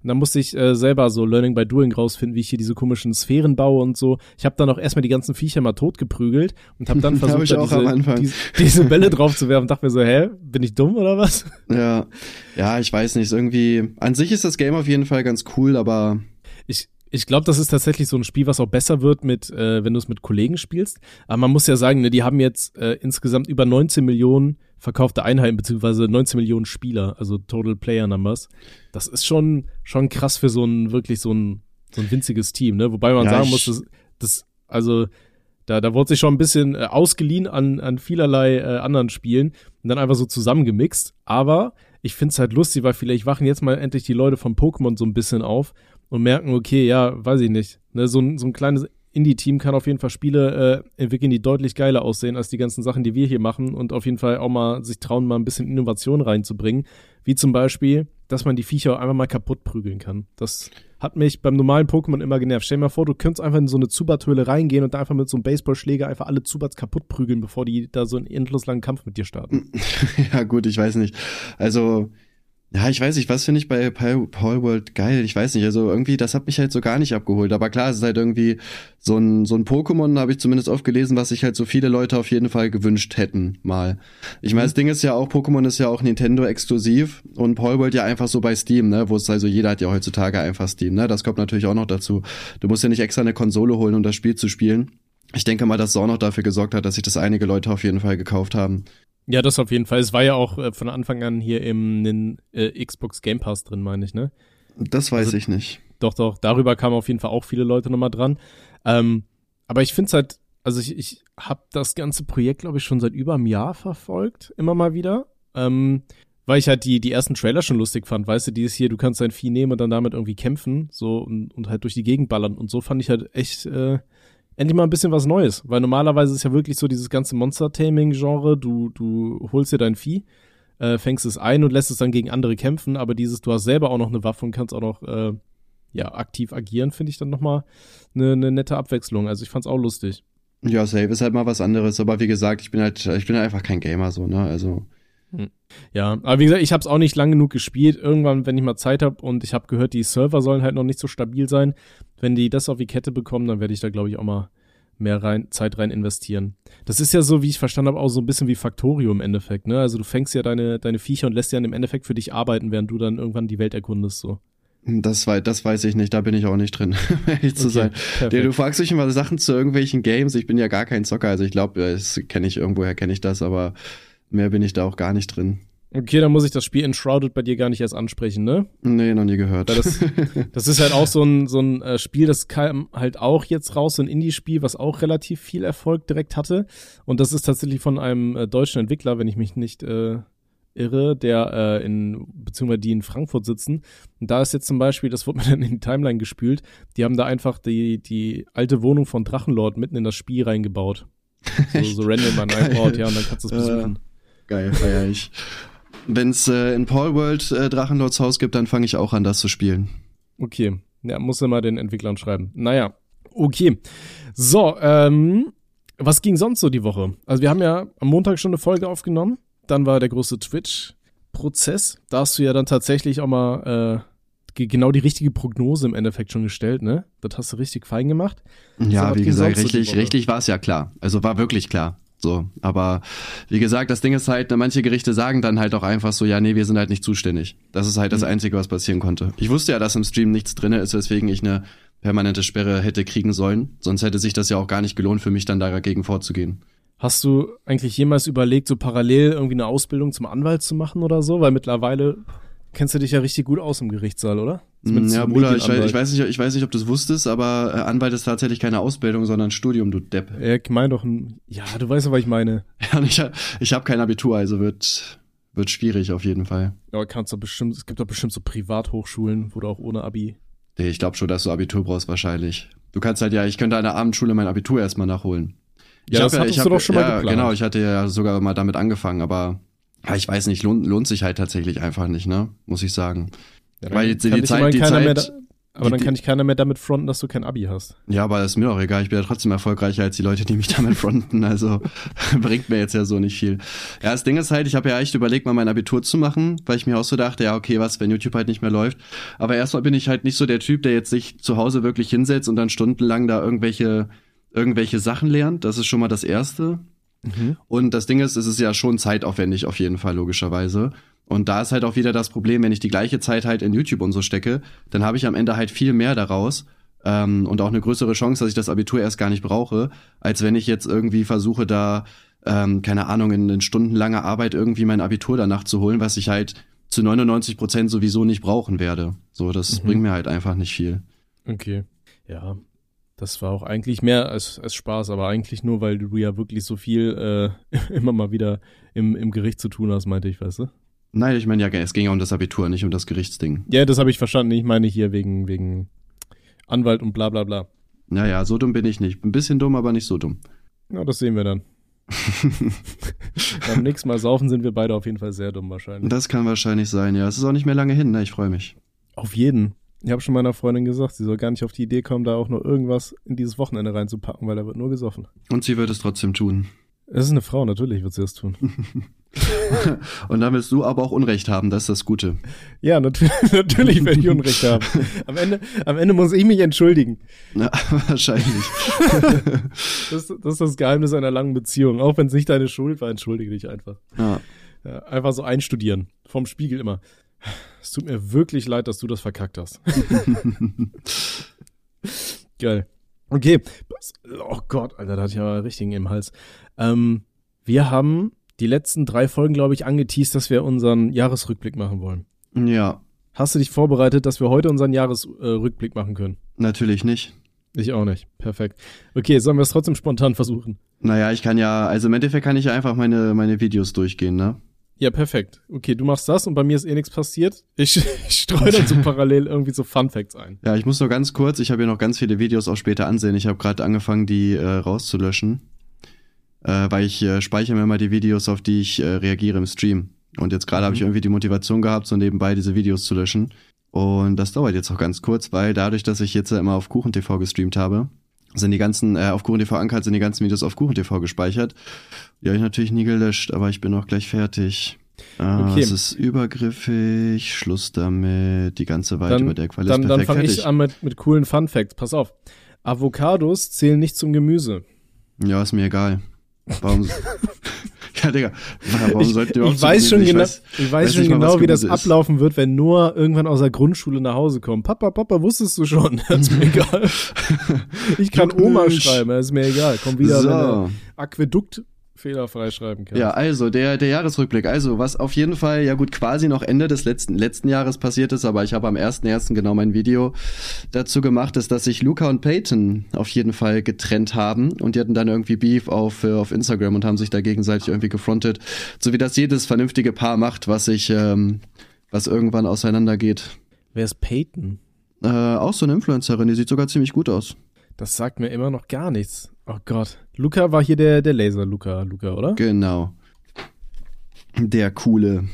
Speaker 3: Und dann musste ich äh, selber so Learning by Doing rausfinden, wie ich hier diese komischen Sphären baue und so. Ich habe dann auch erstmal die ganzen Viecher mal totgeprügelt und habe dann versucht,
Speaker 2: hab
Speaker 3: da diese, diese, diese, Bälle drauf zu werfen. Dachte mir so, hä, bin ich dumm oder was?
Speaker 2: Ja, ja, ich weiß nicht. Irgendwie, an sich ist das Game auf jeden Fall ganz cool, aber
Speaker 3: ich, ich glaube, das ist tatsächlich so ein Spiel, was auch besser wird mit, äh, wenn du es mit Kollegen spielst. Aber man muss ja sagen, ne, die haben jetzt äh, insgesamt über 19 Millionen verkaufte Einheiten, beziehungsweise 19 Millionen Spieler, also Total Player Numbers. Das ist schon, schon krass für so ein, wirklich so ein, so ein winziges Team, ne? Wobei man ja, sagen muss, das, das, also, da, da wurde sich schon ein bisschen äh, ausgeliehen an, an vielerlei äh, anderen Spielen und dann einfach so zusammengemixt. Aber ich find's halt lustig, weil vielleicht wachen jetzt mal endlich die Leute von Pokémon so ein bisschen auf und merken, okay, ja, weiß ich nicht. Ne, so, ein so ein kleines Indie-Team kann auf jeden Fall Spiele äh, entwickeln, die deutlich geiler aussehen als die ganzen Sachen, die wir hier machen und auf jeden Fall auch mal sich trauen, mal ein bisschen Innovation reinzubringen. Wie zum Beispiel, dass man die Viecher einfach mal kaputt prügeln kann. Das hat mich beim normalen Pokémon immer genervt. Stell dir mal vor, du könntest einfach in so eine Zubat-Höhle reingehen und da einfach mit so einem Baseballschläger einfach alle Zubats kaputt prügeln, bevor die da so einen endlos langen Kampf mit dir starten.
Speaker 2: ja, gut, ich weiß nicht. Also, ja, ich weiß nicht, was finde ich bei Paul World geil? Ich weiß nicht, also irgendwie, das hat mich halt so gar nicht abgeholt. Aber klar, es ist halt irgendwie so ein, so ein Pokémon, habe ich zumindest oft gelesen, was sich halt so viele Leute auf jeden Fall gewünscht hätten, mal. Ich meine, mhm. das Ding ist ja auch, Pokémon ist ja auch Nintendo-exklusiv und Paul World ja einfach so bei Steam, ne? Wo es also jeder hat ja heutzutage einfach Steam, ne? Das kommt natürlich auch noch dazu. Du musst ja nicht extra eine Konsole holen, um das Spiel zu spielen. Ich denke mal, dass es auch noch dafür gesorgt hat, dass sich das einige Leute auf jeden Fall gekauft haben.
Speaker 3: Ja, das auf jeden Fall. Es war ja auch äh, von Anfang an hier im, im äh, Xbox Game Pass drin, meine ich, ne?
Speaker 2: Das weiß also, ich nicht.
Speaker 3: Doch, doch. Darüber kamen auf jeden Fall auch viele Leute nochmal dran. Ähm, aber ich finde es halt, also ich, ich habe das ganze Projekt, glaube ich, schon seit über einem Jahr verfolgt, immer mal wieder. Ähm, weil ich halt die, die ersten Trailer schon lustig fand, weißt du, dieses hier, du kannst dein Vieh nehmen und dann damit irgendwie kämpfen, so und, und halt durch die Gegend ballern und so fand ich halt echt äh, endlich mal ein bisschen was Neues, weil normalerweise ist ja wirklich so dieses ganze Monster-Taming-Genre, du, du holst dir dein Vieh, äh, fängst es ein und lässt es dann gegen andere kämpfen, aber dieses, du hast selber auch noch eine Waffe und kannst auch noch, äh, ja, aktiv agieren, finde ich dann nochmal eine, eine nette Abwechslung. Also ich fand's auch lustig.
Speaker 2: Ja, Save ist halt mal was anderes, aber wie gesagt, ich bin halt, ich bin halt einfach kein Gamer so, ne, also.
Speaker 3: Hm. Ja, aber wie gesagt, ich habe es auch nicht lang genug gespielt. Irgendwann, wenn ich mal Zeit habe und ich habe gehört, die Server sollen halt noch nicht so stabil sein. Wenn die das auf die Kette bekommen, dann werde ich da, glaube ich, auch mal mehr rein, Zeit rein investieren. Das ist ja so, wie ich verstanden habe, auch so ein bisschen wie Factorio im Endeffekt, ne? Also du fängst ja deine, deine Viecher und lässt ja im Endeffekt für dich arbeiten, während du dann irgendwann die Welt erkundest, so.
Speaker 2: Das, weiß, das weiß ich nicht, da bin ich auch nicht drin, ehrlich zu okay, sein. Ja, du fragst dich immer Sachen zu irgendwelchen Games, ich bin ja gar kein Zocker, also ich glaube, das kenne ich, irgendwoher kenne ich das, aber mehr bin ich da auch gar nicht drin.
Speaker 3: Okay, dann muss ich das Spiel Enshrouded bei dir gar nicht erst ansprechen, ne?
Speaker 2: Nee, noch nie gehört.
Speaker 3: Das, das, ist halt auch so ein, so ein äh, Spiel, das kam halt auch jetzt raus, so ein Indie-Spiel, was auch relativ viel Erfolg direkt hatte. Und das ist tatsächlich von einem äh, deutschen Entwickler, wenn ich mich nicht äh, irre, der äh, in, beziehungsweise die in Frankfurt sitzen. Und da ist jetzt zum Beispiel, das wurde mir dann in die Timeline gespült, die haben da einfach die, die alte Wohnung von Drachenlord mitten in das Spiel reingebaut. So, so random an einem Ort, ja, und dann kannst du es besuchen.
Speaker 2: Geil, feier ich. Wenn es äh, in Paul World äh, Drachenlords Haus gibt, dann fange ich auch an, das zu spielen.
Speaker 3: Okay. Ja, muss er mal den Entwicklern schreiben. Naja, okay. So, ähm, was ging sonst so die Woche? Also wir haben ja am Montag schon eine Folge aufgenommen. Dann war der große Twitch-Prozess. Da hast du ja dann tatsächlich auch mal äh, genau die richtige Prognose im Endeffekt schon gestellt, ne? Das hast du richtig fein gemacht.
Speaker 2: Ja, so, wie gesagt, richtig, richtig war es ja klar. Also war wirklich klar. So, aber wie gesagt, das Ding ist halt, manche Gerichte sagen dann halt auch einfach so, ja, nee, wir sind halt nicht zuständig. Das ist halt das mhm. Einzige, was passieren konnte. Ich wusste ja, dass im Stream nichts drinne ist, weswegen ich eine permanente Sperre hätte kriegen sollen. Sonst hätte sich das ja auch gar nicht gelohnt für mich, dann dagegen vorzugehen.
Speaker 3: Hast du eigentlich jemals überlegt, so parallel irgendwie eine Ausbildung zum Anwalt zu machen oder so? Weil mittlerweile kennst du dich ja richtig gut aus im Gerichtssaal, oder?
Speaker 2: Mm,
Speaker 3: Zumindest
Speaker 2: Ja, Bruder, ich ich, weiß nicht, ich weiß nicht, ob du es wusstest, aber äh, Anwalt ist tatsächlich keine Ausbildung, sondern Studium, du Depp.
Speaker 3: Ja, ich meine doch ein, ja, du weißt ja, was ich meine.
Speaker 2: Ja, ich, hab- ich habe kein Abitur, also wird, wird schwierig auf jeden Fall.
Speaker 3: Aber kannst du bestimmt, es gibt doch bestimmt so Privathochschulen, wo du auch ohne Abi.
Speaker 2: Nee, ich glaube schon, dass du Abitur brauchst wahrscheinlich. Du kannst halt ja, ich könnte an der Abendschule mein Abitur erstmal nachholen.
Speaker 3: Ja,
Speaker 2: hab
Speaker 3: das hattest
Speaker 2: ich
Speaker 3: du doch schon mal
Speaker 2: ja,
Speaker 3: geplant.
Speaker 2: Genau, ich hatte ja sogar mal damit angefangen, aber ja, ich weiß nicht, lohnt, lohnt sich halt tatsächlich einfach nicht, ne? Muss ich sagen.
Speaker 3: Ja,
Speaker 2: Weil jetzt die Zeit- die Zeit-
Speaker 3: da, aber
Speaker 2: die-
Speaker 3: dann kann ich keiner mehr damit fronten, dass du kein Abi hast.
Speaker 2: Ja, aber das ist mir doch egal. Ich bin ja trotzdem erfolgreicher als die Leute, die mich damit fronten. Also bringt mir jetzt ja so nicht viel. Ja, das Ding ist halt, ich habe ja echt überlegt, mal mein Abitur zu machen, weil ich mir auch so dachte, ja, okay, was, wenn YouTube halt nicht mehr läuft. Aber erstmal bin ich halt nicht so der Typ, der jetzt sich zu Hause wirklich hinsetzt und dann stundenlang da irgendwelche, irgendwelche Sachen lernt. Das ist schon mal das Erste. Und das Ding ist, es ist ja schon zeitaufwendig auf jeden Fall, logischerweise. Und da ist halt auch wieder das Problem, wenn ich die gleiche Zeit halt in YouTube und so stecke, dann habe ich am Ende halt viel mehr daraus ähm, und auch eine größere Chance, dass ich das Abitur erst gar nicht brauche, als wenn ich jetzt irgendwie versuche, da, ähm, keine Ahnung, in, in stundenlanger Arbeit irgendwie mein Abitur danach zu holen, was ich halt zu 99 Prozent sowieso nicht brauchen werde. So, das
Speaker 3: Mhm.
Speaker 2: bringt mir halt einfach nicht viel.
Speaker 3: Okay. Ja. Das war auch eigentlich mehr als, als Spaß, aber eigentlich nur, weil du ja wirklich so viel äh, immer mal wieder im, im Gericht zu tun hast, meinte ich, weißt du?
Speaker 2: Nein, ich meine ja, es ging ja um das Abitur, nicht um das Gerichtsding.
Speaker 3: Ja, das habe ich verstanden. Ich meine hier wegen, wegen Anwalt und bla bla bla.
Speaker 2: Naja, so dumm bin ich nicht. Ein bisschen dumm, aber nicht so dumm.
Speaker 3: Ja, das sehen wir dann. Beim nächsten Mal saufen sind wir beide auf jeden Fall sehr dumm wahrscheinlich.
Speaker 2: Das kann wahrscheinlich sein, ja. Es ist auch nicht mehr lange hin, ne? Ich freue mich.
Speaker 3: Auf jeden. Ich habe schon meiner Freundin gesagt, sie soll gar nicht auf die Idee kommen, da auch nur irgendwas in dieses Wochenende reinzupacken, weil da wird nur gesoffen.
Speaker 2: Und sie wird es trotzdem tun.
Speaker 3: Es ist eine Frau, natürlich wird sie das tun.
Speaker 2: Und dann willst du aber auch Unrecht haben, das ist das Gute.
Speaker 3: Ja, nat natürlich werde ich Unrecht haben. Am Ende, am Ende muss ich mich entschuldigen.
Speaker 2: Na, wahrscheinlich.
Speaker 3: Das, das ist das Geheimnis einer langen Beziehung. Auch wenn es nicht deine Schuld war, entschuldige dich einfach.
Speaker 2: Ja.
Speaker 3: Ja, einfach so einstudieren. Vom Spiegel immer. Es tut mir wirklich leid, dass du das verkackt hast. Geil. Okay. Oh Gott, Alter, da hatte ich aber richtigen im Hals. Ähm, wir haben die letzten drei Folgen, glaube ich, angeteased, dass wir unseren Jahresrückblick machen wollen.
Speaker 2: ja,
Speaker 3: Hast du dich vorbereitet, dass wir heute unseren Jahresrückblick machen können?
Speaker 2: natürlich nicht.
Speaker 3: Ich auch nicht. Perfekt. Okay, sollen wir es trotzdem spontan versuchen?
Speaker 2: Naja, ich kann ja, also im Endeffekt kann ich ja einfach meine, meine Videos durchgehen, ne?
Speaker 3: Ja, perfekt. Okay, du machst das und bei mir ist eh nichts passiert. Ich, ich streue dann so parallel irgendwie so Fun Facts ein.
Speaker 2: Ja, ich muss nur ganz kurz, ich habe hier noch ganz viele Videos auch später ansehen. Ich habe gerade angefangen, die äh, rauszulöschen. Äh, weil ich äh, speichere mir mal die Videos, auf die ich äh, reagiere im Stream. Und jetzt gerade habe ich
Speaker 3: Mhm.
Speaker 2: irgendwie die Motivation gehabt, so nebenbei diese Videos zu löschen. Und das dauert jetzt auch ganz kurz, weil dadurch, dass ich jetzt immer auf KuchenTV gestreamt habe, sind die ganzen, äh, auf KuchenTV ankert, sind die ganzen Videos auf KuchenTV gespeichert. Die habe ich natürlich nie gelöscht, aber ich bin auch gleich fertig. Äh,
Speaker 3: Okay.
Speaker 2: Es ist übergriffig, Schluss damit, die ganze
Speaker 3: Dann,
Speaker 2: über der Qual ist
Speaker 3: dann, dann
Speaker 2: perfekt
Speaker 3: fange ich an mit, mit coolen Fun Facts. Pass auf. Avocados zählen nicht zum Gemüse.
Speaker 2: Ja, ist mir egal. Warum? ja, Digga. Warum
Speaker 3: Ich,
Speaker 2: sollten wir
Speaker 3: ich weiß schon genau,
Speaker 2: weiß-
Speaker 3: ich weiß
Speaker 2: weiß
Speaker 3: schon genau, wie das
Speaker 2: ist.
Speaker 3: ablaufen wird, wenn Noah irgendwann aus der Grundschule nach Hause kommt. Papa, Papa, wusstest du schon? Das ist mir egal. Ich kann Oma schreiben, das ist mir egal. Komm wieder, wenn er
Speaker 2: So.
Speaker 3: Aquädukt fehlerfrei schreiben kann.
Speaker 2: Ja, also der, der Jahresrückblick. Also, was auf jeden Fall, ja gut, quasi noch Ende des letzten, letzten Jahres passiert ist, aber ich habe am 1.1. genau mein Video dazu gemacht, ist, dass sich Luca und Peyton auf jeden Fall getrennt haben und die hatten dann irgendwie Beef auf, äh, auf Instagram und haben sich da gegenseitig irgendwie gefrontet. So wie das jedes vernünftige Paar macht, was sich, ähm, was irgendwann auseinandergeht.
Speaker 3: Wer ist Peyton?
Speaker 2: Äh, auch so eine Influencerin, die sieht sogar ziemlich gut aus.
Speaker 3: Das sagt mir immer noch gar nichts. Oh Gott. Luca war hier der, der Laser-Luca, Luca, oder?
Speaker 2: Genau. Der coole.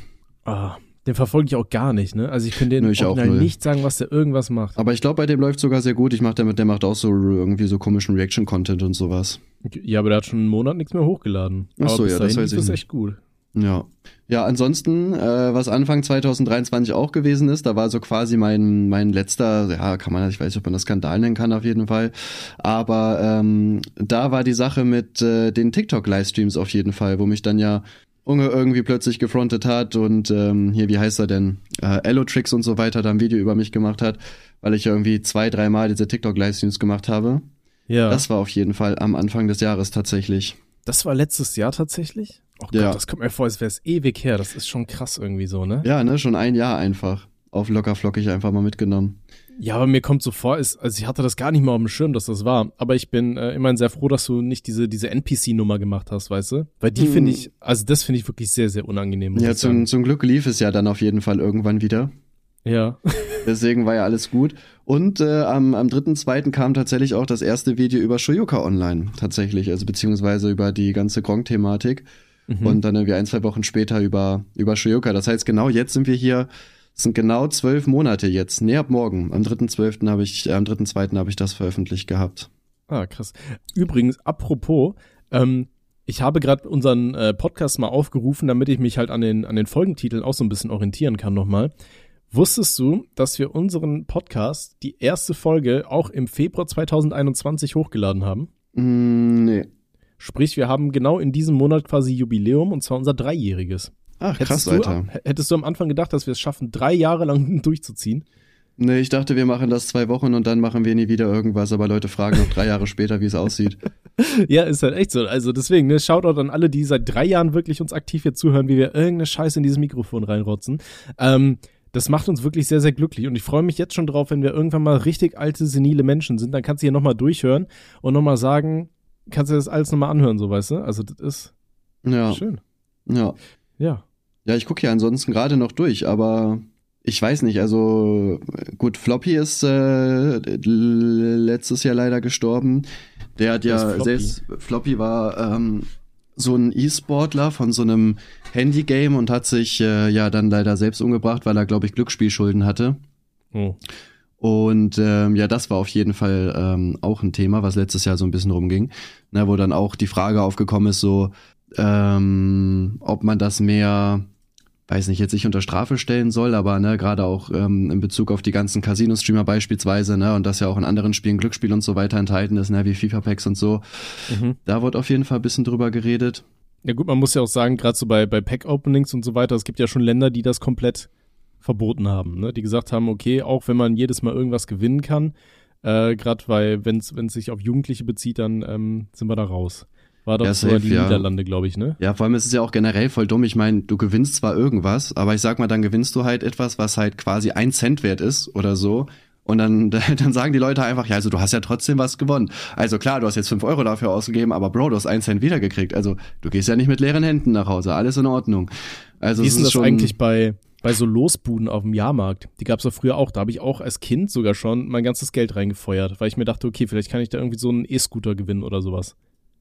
Speaker 3: Ah, den verfolge ich auch gar nicht, ne? Also ich könnte den
Speaker 2: Nö, ich auch null.
Speaker 3: nicht sagen, was der irgendwas macht.
Speaker 2: Aber ich glaube, bei dem läuft sogar sehr gut. Ich mach damit, der macht auch so irgendwie so komischen Reaction-Content und sowas.
Speaker 3: Ja, aber der hat schon einen Monat nichts mehr hochgeladen.
Speaker 2: Ach
Speaker 3: aber
Speaker 2: so,
Speaker 3: bis
Speaker 2: ja, das weiß ich
Speaker 3: es
Speaker 2: nicht.
Speaker 3: echt gut.
Speaker 2: Ja. Ja, ansonsten, äh, was Anfang 2023 auch gewesen ist, da war so quasi mein, mein letzter, ja, kann man, ich weiß nicht, ob man das Skandal nennen kann, auf jeden Fall. Aber ähm, da war die Sache mit äh, den TikTok-Livestreams auf jeden Fall, wo mich dann ja Unge irgendwie plötzlich gefrontet hat und ähm, hier, wie heißt er denn? Äh, Elotrix und so weiter, da ein Video über mich gemacht hat, weil ich irgendwie zwei, dreimal diese TikTok-Livestreams gemacht habe.
Speaker 3: Ja. Das,
Speaker 2: Das war auf jeden Fall am Anfang des Jahres tatsächlich.
Speaker 3: war letztes Jahr tatsächlich? Oh Gott,
Speaker 2: Ja.
Speaker 3: das kommt mir vor, als wäre es ewig her. Das ist schon krass irgendwie so, ne?
Speaker 2: Ja, ne, schon ein Jahr einfach. Auf locker flockig einfach mal mitgenommen.
Speaker 3: Ja, aber mir kommt so vor, ist, also ich hatte das gar nicht mal auf dem Schirm, dass das war. Aber ich bin äh, immerhin sehr froh, dass du nicht diese, diese NPC-Nummer gemacht hast, weißt du? Weil die
Speaker 2: Hm.
Speaker 3: finde ich, also das finde ich wirklich sehr, sehr unangenehm.
Speaker 2: Ja, zum, zum Glück lief es ja dann auf jeden Fall irgendwann wieder.
Speaker 3: Ja.
Speaker 2: Deswegen war ja alles gut. Und äh, am, am 3.2. kam tatsächlich auch das erste Video über Shoyoka online. Tatsächlich. Also beziehungsweise über die ganze Gronk-Thematik.
Speaker 3: Mhm.
Speaker 2: Und dann irgendwie ein, zwei Wochen später über, über Shoyoka. Das heißt, genau jetzt sind wir hier. Es sind genau zwölf Monate jetzt. Nee, ab morgen. Am 3.12. habe ich, äh, am 3.2. habe ich das veröffentlicht gehabt.
Speaker 3: Ah, krass. Übrigens, apropos, ähm, ich habe gerade unseren äh, Podcast mal aufgerufen, damit ich mich halt an den, an den Folgentiteln auch so ein bisschen orientieren kann nochmal. Wusstest du, dass wir unseren Podcast, die erste Folge, auch im Februar 2021 hochgeladen haben?
Speaker 2: Mm, nee.
Speaker 3: Sprich, wir haben genau in diesem Monat quasi Jubiläum und zwar unser Dreijähriges.
Speaker 2: Ach, krass,
Speaker 3: Hättest du,
Speaker 2: Alter.
Speaker 3: hättest du am Anfang gedacht, dass wir es schaffen, drei Jahre lang durchzuziehen?
Speaker 2: Nee, ich dachte, wir machen das zwei Wochen und dann machen wir nie wieder irgendwas, aber Leute fragen noch drei Jahre später, wie es aussieht.
Speaker 3: Ja, ist halt echt so. Also deswegen, ne, Shoutout an alle, die seit drei Jahren wirklich uns aktiv hier zuhören, wie wir irgendeine Scheiße in dieses Mikrofon reinrotzen. Ähm, das macht uns wirklich sehr, sehr glücklich. Und ich freue mich jetzt schon drauf, wenn wir irgendwann mal richtig alte, senile Menschen sind, dann kannst du hier nochmal durchhören und nochmal sagen, kannst du das alles nochmal anhören, so weißt du? Also das ist
Speaker 2: Ja,
Speaker 3: schön.
Speaker 2: ja.
Speaker 3: Ja.
Speaker 2: Ja, ich gucke ja ansonsten gerade noch durch, aber ich weiß nicht, also gut, Floppy ist äh, letztes Jahr leider gestorben. Der hat ja
Speaker 3: Floppy?
Speaker 2: selbst, Floppy war ähm, so ein E-Sportler von so einem Handygame und hat sich äh, ja dann leider selbst umgebracht, weil er, glaube ich, Glücksspielschulden hatte.
Speaker 3: Oh.
Speaker 2: Und ähm, ja, das war auf jeden Fall ähm, auch ein Thema, was letztes Jahr so ein bisschen rumging, ne, wo dann auch die Frage aufgekommen ist, so ähm, ob man das mehr, weiß nicht, jetzt nicht unter Strafe stellen soll, aber ne, gerade auch ähm, in Bezug auf die ganzen Casino-Streamer beispielsweise, ne, und das ja auch in anderen Spielen Glücksspiel und so weiter enthalten ist, ne, wie FIFA-Packs und so.
Speaker 3: Mhm.
Speaker 2: Da wurde auf jeden Fall ein bisschen drüber geredet.
Speaker 3: Ja gut, man muss ja auch sagen, gerade so bei, bei Pack-Openings und so weiter, es gibt ja schon Länder, die das komplett verboten haben, ne? die gesagt haben, okay, auch wenn man jedes Mal irgendwas gewinnen kann, äh, gerade weil, wenn es sich auf Jugendliche bezieht, dann ähm, sind wir da raus. War doch
Speaker 2: Ja, safe,
Speaker 3: die
Speaker 2: ja.
Speaker 3: Niederlande, glaube ich, ne?
Speaker 2: Ja, vor allem ist es ja auch generell voll dumm. Ich meine, du gewinnst zwar irgendwas, aber ich sag mal, dann gewinnst du halt etwas, was halt quasi ein Cent wert ist oder so. Und dann, dann sagen die Leute einfach, ja, also du hast ja trotzdem was gewonnen. Also klar, du hast jetzt fünf Euro dafür ausgegeben, aber Bro, du hast einen Cent wiedergekriegt. Also du gehst ja nicht mit leeren Händen nach Hause. Alles in Ordnung. Also
Speaker 3: Wie ist denn das
Speaker 2: schon,
Speaker 3: eigentlich bei, bei so Losbuden auf dem Jahrmarkt? Die gab's ja früher auch. Da habe ich auch als Kind sogar schon mein ganzes Geld reingefeuert, weil ich mir dachte, okay, vielleicht kann ich da irgendwie so einen E-Scooter gewinnen oder sowas.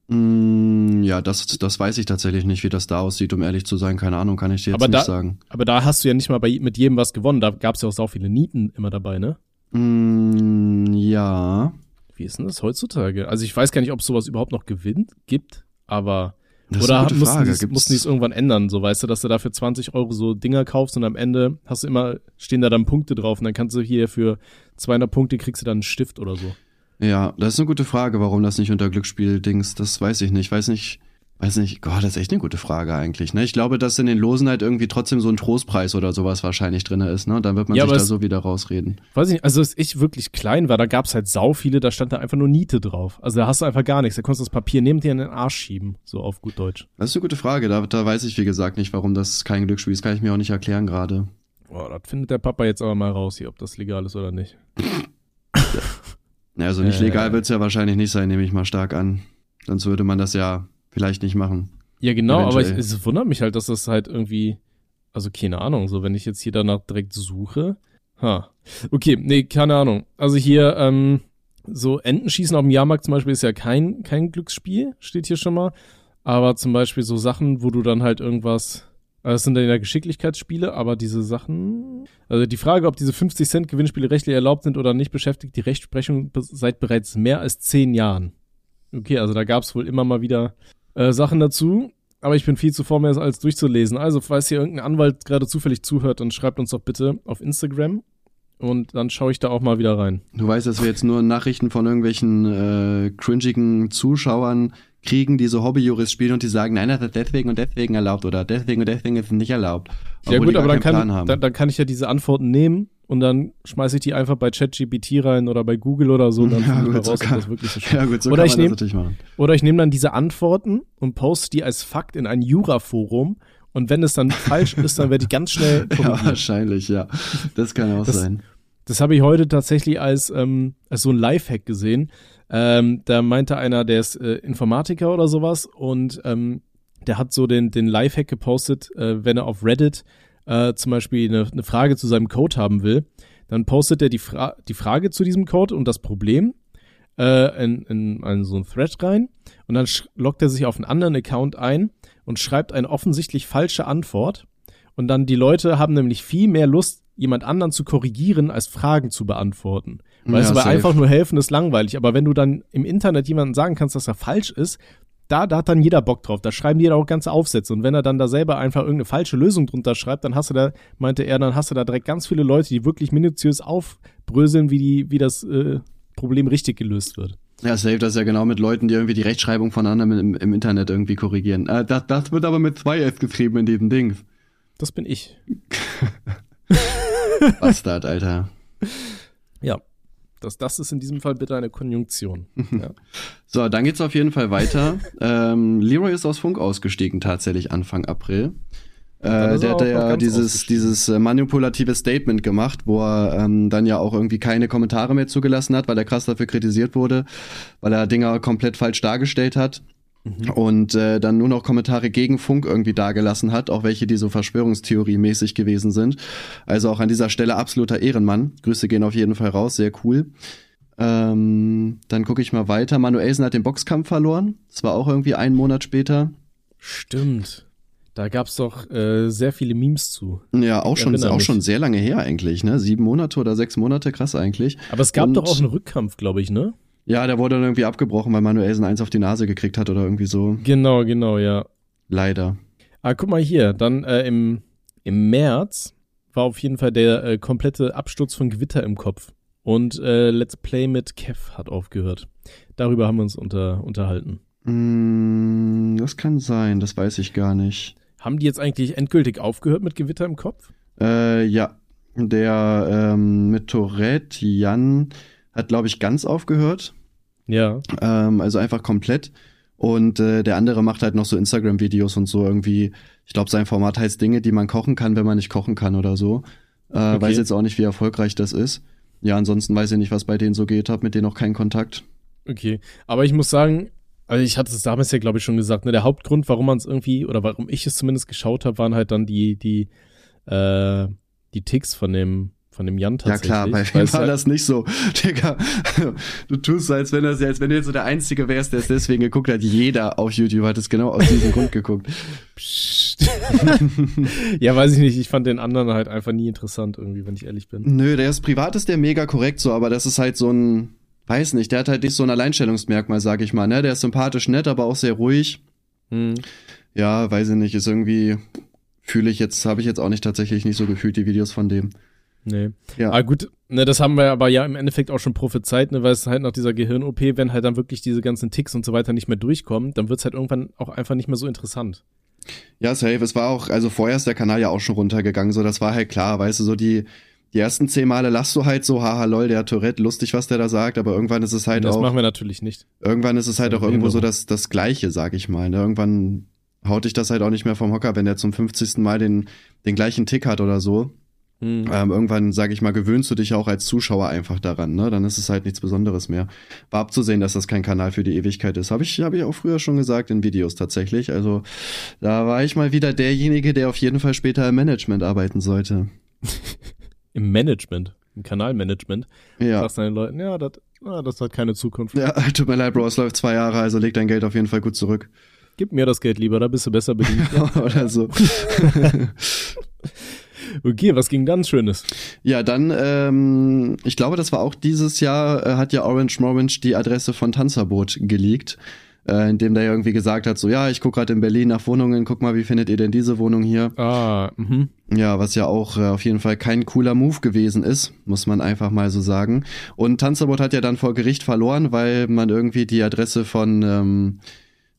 Speaker 2: Mm, ja, das, das weiß ich tatsächlich nicht, wie das da aussieht, um ehrlich zu sein. Keine Ahnung, kann ich dir jetzt
Speaker 3: Aber
Speaker 2: nicht
Speaker 3: da-
Speaker 2: sagen.
Speaker 3: Aber da hast du ja nicht mal bei, mit jedem was gewonnen. Da gab's ja auch sau viele Nieten immer dabei, ne?
Speaker 2: Mm, ja.
Speaker 3: Wie ist denn das heutzutage? Also ich weiß gar nicht, ob es sowas überhaupt noch gewinnt, gibt, aber
Speaker 2: Das
Speaker 3: oder mussten die mussten die es irgendwann ändern, so weißt du, dass du dafür 20 Euro so Dinger kaufst und am Ende hast du immer, stehen da dann Punkte drauf und dann kannst du hier für 200 Punkte kriegst du dann einen Stift oder so.
Speaker 2: Ja, das ist eine gute Frage, warum das nicht unter Glücksspiel-Dings, das weiß ich nicht. Weiß nicht, weiß nicht, Gott, das ist echt eine gute Frage eigentlich. Ne? Ich glaube, dass in den Losen halt irgendwie trotzdem so ein Trostpreis oder sowas wahrscheinlich drinne ist, ne? Dann wird man
Speaker 3: Ja,
Speaker 2: sich da
Speaker 3: es-
Speaker 2: so wieder rausreden.
Speaker 3: Weiß ich nicht, also als ich wirklich klein war, da gab's halt sau viele, da stand da einfach nur Niete drauf. Also da hast du einfach gar nichts, da konntest du das Papier neben dir in den Arsch schieben, so auf gut Deutsch.
Speaker 2: Das ist eine gute Frage. Da, da weiß ich, wie gesagt, nicht, warum das kein Glücksspiel ist. Kann ich mir auch nicht erklären gerade.
Speaker 3: Boah, das findet der Papa jetzt aber mal raus hier, ob das legal ist oder nicht.
Speaker 2: Ja, also nicht
Speaker 3: Äh.
Speaker 2: legal wird's ja wahrscheinlich nicht sein, nehme ich mal stark an. Sonst würde man das ja vielleicht nicht machen.
Speaker 3: Ja, genau, aber ich,
Speaker 2: Eventuell.
Speaker 3: es wundert mich halt, dass das halt irgendwie, also keine Ahnung, so wenn ich jetzt hier danach direkt suche. Ha. Okay, nee, keine Ahnung. Also hier, ähm, so Entenschießen auf dem Jahrmarkt zum Beispiel ist ja kein, kein Glücksspiel, steht hier schon mal. Aber zum Beispiel so Sachen, wo du dann halt irgendwas, also das sind dann ja Geschicklichkeitsspiele, aber diese Sachen, also die Frage, ob diese 50 Cent Gewinnspiele rechtlich erlaubt sind oder nicht, beschäftigt die Rechtsprechung seit bereits mehr als zehn Jahren. Okay, also da gab's wohl immer mal wieder äh, Sachen dazu, aber ich bin viel zu faul, mir das alles durchzulesen. Also, falls hier irgendein Anwalt gerade zufällig zuhört, dann schreibt uns doch bitte auf Instagram und dann schaue ich da auch mal wieder rein.
Speaker 2: Du weißt, dass wir jetzt nur Nachrichten von irgendwelchen äh, cringigen Zuschauern kriegen, die so Hobbyjurist spielen und die sagen, nein, das ist deswegen und deswegen erlaubt oder deswegen und deswegen ist es nicht erlaubt.
Speaker 3: ja gut, aber dann kann, dann, dann kann ich ja diese Antworten nehmen und dann schmeiße ich die einfach bei ChatGPT rein oder bei Google oder so und dann
Speaker 2: Ja, gut, so
Speaker 3: raus,
Speaker 2: kann-
Speaker 3: das wirklich so stimmt.
Speaker 2: Ja gut, so
Speaker 3: Oder
Speaker 2: kann
Speaker 3: ich
Speaker 2: man
Speaker 3: nehm-
Speaker 2: das natürlich machen.
Speaker 3: Oder ich nehme dann diese Antworten und poste die als Fakt in ein Jura-Forum und wenn es dann falsch ist, dann werde ich ganz schnell
Speaker 2: Ja, wahrscheinlich, ja. Das kann auch
Speaker 3: Das-
Speaker 2: sein.
Speaker 3: Das habe ich heute tatsächlich als, ähm, als so ein Lifehack gesehen. Ähm, da meinte einer, der ist äh, Informatiker oder sowas und ähm, der hat so den, den Lifehack gepostet, äh, wenn er auf Reddit äh, zum Beispiel eine, eine Frage zu seinem Code haben will, dann postet er die, Fra die Frage zu diesem Code und das Problem äh, in, in, in so ein Thread rein und dann loggt er sich auf einen anderen Account ein und schreibt eine offensichtlich falsche Antwort und dann die Leute haben nämlich viel mehr Lust, jemand anderen zu korrigieren, als Fragen zu beantworten. Weißt
Speaker 2: Ja,
Speaker 3: du, weil
Speaker 2: safe.
Speaker 3: einfach nur helfen ist langweilig. Aber wenn du dann im Internet jemandem sagen kannst, dass er falsch ist, da, da hat dann jeder Bock drauf. Da schreiben die da auch ganze Aufsätze. Und wenn er dann da selber einfach irgendeine falsche Lösung drunter schreibt, dann hast du da, meinte er, dann hast du da direkt ganz viele Leute, die wirklich minutiös aufbröseln, wie die, wie das äh, Problem richtig gelöst wird.
Speaker 2: Ja, safe, das ist ja genau mit Leuten, die irgendwie die Rechtschreibung von anderen im, im Internet irgendwie korrigieren. Äh, das, das wird aber mit zwei S geschrieben in diesem Ding.
Speaker 3: Das bin ich.
Speaker 2: Bastard, Alter.
Speaker 3: Ja. Das, das ist in diesem Fall bitte eine Konjunktion. Ja.
Speaker 2: So, dann geht's auf jeden Fall weiter. ähm, Leroy ist aus Funk ausgestiegen, tatsächlich Anfang April. Äh, der
Speaker 3: er
Speaker 2: hat ja dieses, dieses äh, manipulative Statement gemacht, wo er ähm, dann ja auch irgendwie keine Kommentare mehr zugelassen hat, weil er krass dafür kritisiert wurde, weil er Dinger komplett falsch dargestellt hat.
Speaker 3: Mhm.
Speaker 2: Und äh, dann nur noch Kommentare gegen Funk irgendwie dagelassen hat, auch welche, die so Verschwörungstheorie-mäßig gewesen sind. Also auch an dieser Stelle absoluter Ehrenmann. Grüße gehen auf jeden Fall raus, sehr cool. Ähm, dann gucke ich mal weiter. Manuelsen hat den Boxkampf verloren. Das war auch irgendwie einen Monat später.
Speaker 3: Stimmt. Da gab's doch äh, sehr viele Memes zu.
Speaker 2: Ja, auch
Speaker 3: Ich
Speaker 2: schon, auch
Speaker 3: mich.
Speaker 2: schon sehr lange her eigentlich, ne? Sieben Monate oder sechs Monate, krass eigentlich.
Speaker 3: Aber es gab
Speaker 2: Und-
Speaker 3: doch auch einen Rückkampf, glaube ich, ne?
Speaker 2: Ja, der wurde dann irgendwie abgebrochen, weil Manuelsen eins auf die Nase gekriegt hat oder irgendwie so.
Speaker 3: Genau, genau, ja.
Speaker 2: Leider.
Speaker 3: Ah, guck mal hier, dann äh, im, im März war auf jeden Fall der äh, komplette Absturz von Gewitter im Kopf. Und äh, Let's Play mit Kev hat aufgehört. Darüber haben wir uns unter, unterhalten.
Speaker 2: Mm, das kann sein, das weiß ich gar nicht.
Speaker 3: Haben die jetzt eigentlich endgültig aufgehört mit Gewitter im Kopf?
Speaker 2: Äh, ja, der ähm, mit Tourette, Jan, hat, glaube ich, ganz aufgehört.
Speaker 3: Ja.
Speaker 2: Ähm, also einfach komplett. Und äh, der andere macht halt noch so Instagram-Videos und so irgendwie. Ich glaube, sein Format heißt Dinge, die man kochen kann, wenn man nicht kochen kann oder so. Äh,
Speaker 3: Okay.
Speaker 2: Weiß jetzt auch nicht, wie erfolgreich das ist. Ja, ansonsten weiß ich nicht, was bei denen so geht. Hab mit denen auch keinen Kontakt.
Speaker 3: Okay, aber ich muss sagen, also ich hatte es damals ja, glaube ich, schon gesagt, ne, der Hauptgrund, warum man es irgendwie, oder warum ich es zumindest geschaut habe, waren halt dann die, die, äh, die Ticks von dem, von dem Jan
Speaker 2: Ja
Speaker 3: tatsächlich.
Speaker 2: klar, bei
Speaker 3: es
Speaker 2: war das nicht so? Digga, du tust so, als wenn das als wenn du jetzt so der Einzige wärst, der es deswegen geguckt hat. Jeder auf YouTube hat es genau aus diesem Grund geguckt.
Speaker 3: Ja, weiß ich nicht, ich fand den anderen halt einfach nie interessant irgendwie, wenn ich ehrlich bin.
Speaker 2: Nö, der ist privat ist der mega korrekt so, aber das ist halt so ein, weiß nicht, der hat halt nicht so ein Alleinstellungsmerkmal, sag ich mal, ne? Der ist sympathisch nett, aber auch sehr ruhig.
Speaker 3: Hm.
Speaker 2: Ja, weiß ich nicht, ist irgendwie, fühle ich jetzt, habe ich jetzt auch nicht tatsächlich nicht so gefühlt, die Videos von dem.
Speaker 3: Nee.
Speaker 2: Ja.
Speaker 3: Ah, gut, ne, das haben wir aber ja im Endeffekt auch schon prophezeit, ne, weil es halt nach dieser Gehirn-OP, wenn halt dann wirklich diese ganzen Ticks und so weiter nicht mehr durchkommen, dann wird's halt irgendwann auch einfach nicht mehr so interessant.
Speaker 2: Ja, safe. Es war auch, also vorher ist der Kanal ja auch schon runtergegangen, so das war halt klar, weißt du, so die, die ersten zehn Male lachst du halt so, haha lol, der Tourette, lustig, was der da sagt, aber irgendwann ist es halt
Speaker 3: das
Speaker 2: auch,
Speaker 3: machen wir natürlich nicht.
Speaker 2: irgendwann ist es halt auch irgendwo so das, das Gleiche, sag ich mal. Ne? Irgendwann haut dich das halt auch nicht mehr vom Hocker, wenn der zum 50. Mal den, den gleichen Tick hat oder so.
Speaker 3: Hm.
Speaker 2: Ähm, irgendwann, sag ich mal, gewöhnst du dich auch als Zuschauer einfach daran, ne? Dann ist es halt nichts Besonderes mehr. War abzusehen, dass das kein Kanal für die Ewigkeit ist. Habe ich, hab ich auch früher schon gesagt in Videos tatsächlich. Also da war ich mal wieder derjenige, der auf jeden Fall später im Management arbeiten sollte.
Speaker 3: Im Management, im Kanalmanagement,
Speaker 2: Ja.
Speaker 3: sagst du den Leuten, ja, das, ah, das hat keine Zukunft.
Speaker 2: Ja, tut mir leid, Bro, es läuft zwei Jahre, also leg dein Geld auf jeden Fall gut zurück.
Speaker 3: Gib mir das Geld lieber, da bist du besser bedient.
Speaker 2: Oder so.
Speaker 3: Okay, was ging dann Schönes?
Speaker 2: Ja, dann, ähm, ich glaube, das war auch dieses Jahr, äh, hat ja Orange Morange die Adresse von Tanzverbot geleakt, äh, indem der irgendwie gesagt hat, so, ja, ich guck gerade in Berlin nach Wohnungen, guck mal, wie findet ihr denn diese Wohnung hier?
Speaker 3: Ah, mhm.
Speaker 2: Ja, was ja auch äh, auf jeden Fall kein cooler Move gewesen ist, muss man einfach mal so sagen. Und Tanzverbot hat ja dann vor Gericht verloren, weil man irgendwie die Adresse von, ähm,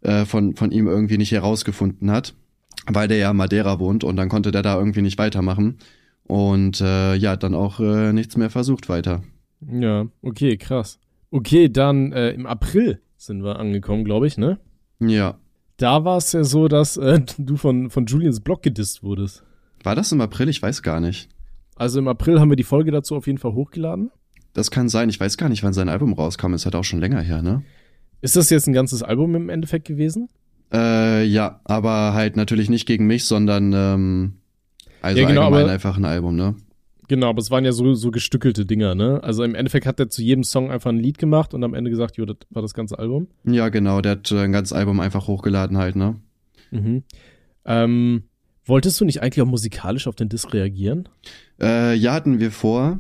Speaker 2: äh, von, von ihm irgendwie nicht herausgefunden hat, weil der ja in Madeira wohnt und dann konnte der da irgendwie nicht weitermachen. Und äh, ja, dann auch äh, nichts mehr versucht weiter.
Speaker 3: Ja, okay, krass. Okay, dann äh, im April sind wir angekommen, glaube ich, ne?
Speaker 2: Ja.
Speaker 3: Da war es ja so, dass äh, du von, von Julians Blog gedisst wurdest.
Speaker 2: War das im April? Ich weiß gar nicht.
Speaker 3: Also im April haben wir die Folge dazu auf jeden Fall hochgeladen.
Speaker 2: Das kann sein. Ich weiß gar nicht, wann sein Album rauskam. Ist halt auch schon länger her, ne?
Speaker 3: Ist das jetzt ein ganzes Album im Endeffekt gewesen?
Speaker 2: Äh, ja, aber halt natürlich nicht gegen mich, sondern ähm, also
Speaker 3: Ja, genau,
Speaker 2: allgemein
Speaker 3: aber-
Speaker 2: einfach ein Album, ne?
Speaker 3: Genau, aber es waren ja so, so gestückelte Dinger, ne? Also im Endeffekt hat er zu jedem Song einfach ein Lied gemacht und am Ende gesagt, jo, das war das ganze Album.
Speaker 2: Ja, genau. Der hat äh, ein ganzes Album einfach hochgeladen halt, ne?
Speaker 3: Mhm. Ähm, wolltest du nicht eigentlich auch musikalisch auf den Disc reagieren?
Speaker 2: Äh, ja, hatten wir vor.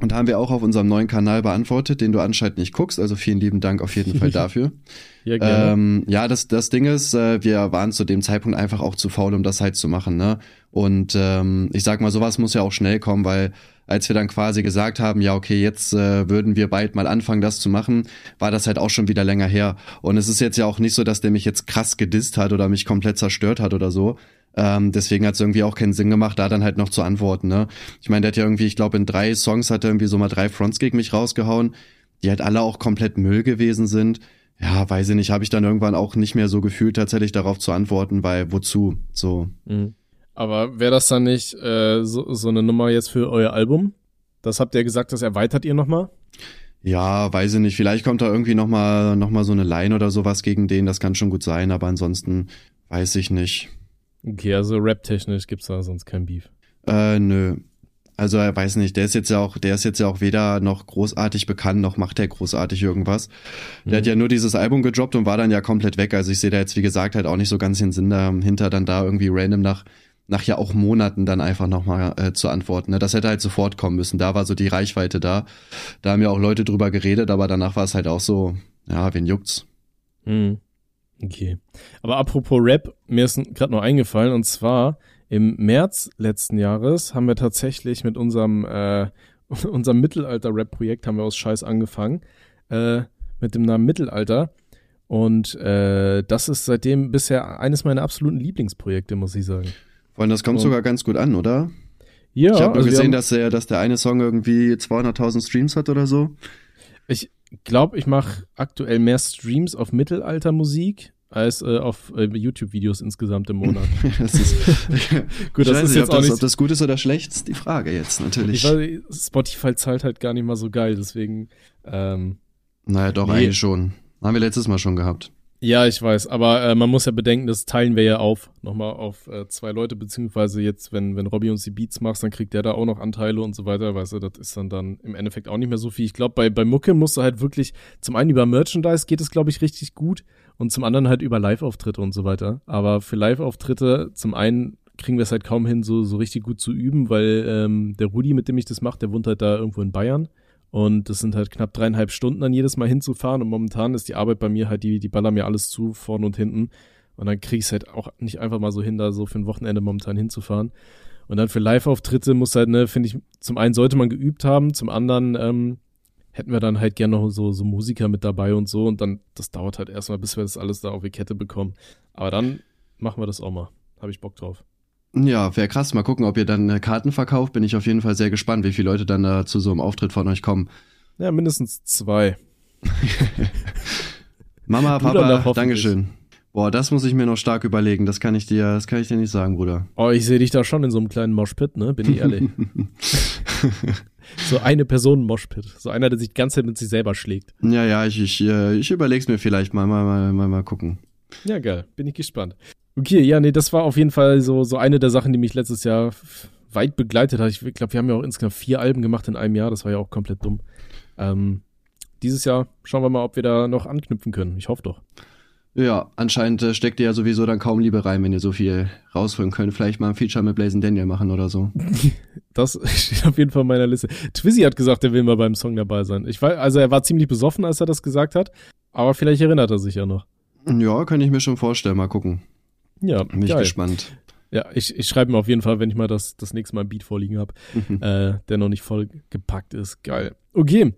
Speaker 2: Und haben wir auch auf unserem neuen Kanal beantwortet, den du anscheinend nicht guckst. Also vielen lieben Dank auf jeden Fall dafür.
Speaker 3: Ja, gerne.
Speaker 2: Ähm, ja, das, das Ding ist, äh, wir waren zu dem Zeitpunkt einfach auch zu faul, um das halt zu machen, ne? Und ähm, ich sag mal, sowas muss ja auch schnell kommen, weil als wir dann quasi gesagt haben, ja, okay, jetzt äh, würden wir bald mal anfangen, das zu machen, war das halt auch schon wieder länger her. Und es ist jetzt ja auch nicht so, dass der mich jetzt krass gedisst hat oder mich komplett zerstört hat oder so. Ähm, deswegen hat es irgendwie auch keinen Sinn gemacht, da dann halt noch zu antworten, ne? Ich meine, der hat ja irgendwie, ich glaube, in drei Songs hat er irgendwie so mal drei Fronts gegen mich rausgehauen, die halt alle auch komplett Müll gewesen sind ja, weiß ich nicht, habe ich dann irgendwann auch nicht mehr so gefühlt, tatsächlich darauf zu antworten, weil wozu? So.
Speaker 3: Mhm. Aber wäre das dann nicht äh, so, so eine Nummer jetzt für euer Album? Das habt ihr gesagt, das erweitert ihr nochmal?
Speaker 2: Ja, weiß ich nicht, vielleicht kommt da irgendwie nochmal noch mal so eine Line oder sowas gegen den, das kann schon gut sein, aber ansonsten weiß ich nicht.
Speaker 3: Okay, also rap-technisch gibt's da sonst kein Beef.
Speaker 2: Äh, nö. Also er weiß nicht, der ist jetzt ja auch, der ist jetzt ja auch weder noch großartig bekannt, noch macht er großartig irgendwas. Der hat ja nur dieses Album gedroppt und war dann ja komplett weg. Also ich sehe da jetzt, wie gesagt, halt auch nicht so ganz den Sinn dahinter, dann da irgendwie random nach, nach ja auch Monaten dann einfach nochmal äh, zu antworten. Ne? Das hätte halt sofort kommen müssen. Da war so die Reichweite da. Da haben ja auch Leute drüber geredet, aber danach war es halt auch so, ja, wen juckt's?
Speaker 3: Mhm. Okay. Aber apropos Rap, mir ist gerade noch eingefallen, und zwar im März letzten Jahres haben wir tatsächlich mit unserem, äh, unserem Mittelalter-Rap-Projekt haben wir aus Scheiß angefangen, äh, mit dem Namen Mittelalter. Und äh, das ist seitdem bisher eines meiner absoluten Lieblingsprojekte, muss ich sagen.
Speaker 2: Vor allem, das kommt
Speaker 3: Und-
Speaker 2: sogar ganz gut an, oder?
Speaker 3: Ja,
Speaker 2: ich habe nur
Speaker 3: also
Speaker 2: gesehen,
Speaker 3: haben-
Speaker 2: dass der, dass der eine Song irgendwie 200.000 Streams hat oder so.
Speaker 3: Ich glaube, ich mache aktuell mehr Streams auf Mittelaltermusik als äh, auf äh, YouTube-Videos insgesamt im Monat.
Speaker 2: Das ist,
Speaker 3: Gut, das
Speaker 2: weiß
Speaker 3: ist
Speaker 2: nicht,
Speaker 3: jetzt
Speaker 2: ob das,
Speaker 3: nicht.
Speaker 2: ob das gut ist oder schlecht, ist die Frage jetzt natürlich.
Speaker 3: Ich weiß, Spotify zahlt halt gar nicht mal so geil, deswegen. Ähm,
Speaker 2: naja, doch,
Speaker 3: Nee.
Speaker 2: eigentlich schon. Haben wir letztes Mal schon gehabt.
Speaker 3: Ja, ich weiß, aber äh, man muss ja bedenken, das teilen wir ja auf. Nochmal auf äh, zwei Leute, beziehungsweise jetzt, wenn, wenn Robbie uns die Beats macht, dann kriegt der da auch noch Anteile und so weiter. Weißt du, das ist dann dann im Endeffekt auch nicht mehr so viel. Ich glaube, bei, bei Mucke musst du halt wirklich, zum einen über Merchandise geht es, glaube ich, richtig gut und zum anderen halt über Live-Auftritte und so weiter. Aber für Live-Auftritte, zum einen kriegen wir es halt kaum hin, so, so richtig gut zu üben, weil ähm, der Rudi, mit dem ich das mache, der wohnt halt da irgendwo in Bayern. Und das sind halt knapp dreieinhalb Stunden dann jedes Mal hinzufahren. Und momentan ist die Arbeit bei mir halt, die, die ballern mir alles zu, vorne und hinten. Und dann krieg ich es halt auch nicht einfach mal so hin, da so für ein Wochenende momentan hinzufahren. Und dann für Live-Auftritte muss halt, ne, finde ich, zum einen sollte man geübt haben, zum anderen ähm, hätten wir dann halt gerne noch so, so Musiker mit dabei und so. Und dann, das dauert halt erstmal, bis wir das alles da auf die Kette bekommen. Aber dann machen wir das auch mal. Habe ich Bock drauf.
Speaker 2: Ja, wäre krass. Mal gucken, ob ihr dann äh, Karten verkauft. Bin ich auf jeden Fall sehr gespannt, wie viele Leute dann da zu so einem Auftritt von euch kommen.
Speaker 3: Ja, mindestens zwei.
Speaker 2: Mama,
Speaker 3: Du
Speaker 2: Papa. Dankeschön. Boah, das muss ich mir noch stark überlegen. Das kann ich dir, das kann ich dir nicht sagen, Bruder.
Speaker 3: Oh, ich sehe dich da schon in so einem kleinen Moshpit, ne? Bin ich ehrlich. so eine Person Moshpit. So einer, der sich die ganze Zeit mit sich selber schlägt.
Speaker 2: Ja, ja, ich, ich, äh, ich überleg's mir vielleicht mal, mal, mal, mal, mal gucken.
Speaker 3: Ja, geil. Bin ich gespannt. Okay, ja, nee, das war auf jeden Fall so, so eine der Sachen, die mich letztes Jahr weit begleitet hat. Ich glaube, wir haben ja auch insgesamt vier Alben gemacht in einem Jahr. Das war ja auch komplett dumm. Ähm, dieses Jahr schauen wir mal, ob wir da noch anknüpfen können. Ich hoffe doch.
Speaker 2: Ja, anscheinend äh, steckt ihr ja sowieso dann kaum Liebe rein, wenn ihr so viel rausholen könnt. Vielleicht mal ein Feature mit Blazing Daniel machen oder so.
Speaker 3: Das steht auf jeden Fall in meiner Liste. Twizzy hat gesagt, er will mal beim Song dabei sein. Ich weiß, also er war ziemlich besoffen, als er das gesagt hat. Aber vielleicht erinnert er sich ja noch.
Speaker 2: Ja, kann ich mir schon vorstellen. Mal gucken.
Speaker 3: Ja,
Speaker 2: Bin ich
Speaker 3: geil.
Speaker 2: gespannt.
Speaker 3: Ja, ich, ich schreibe mir auf jeden Fall, wenn ich mal das, das nächste Mal ein Beat vorliegen habe, äh, der noch nicht voll gepackt ist. Geil. Okay.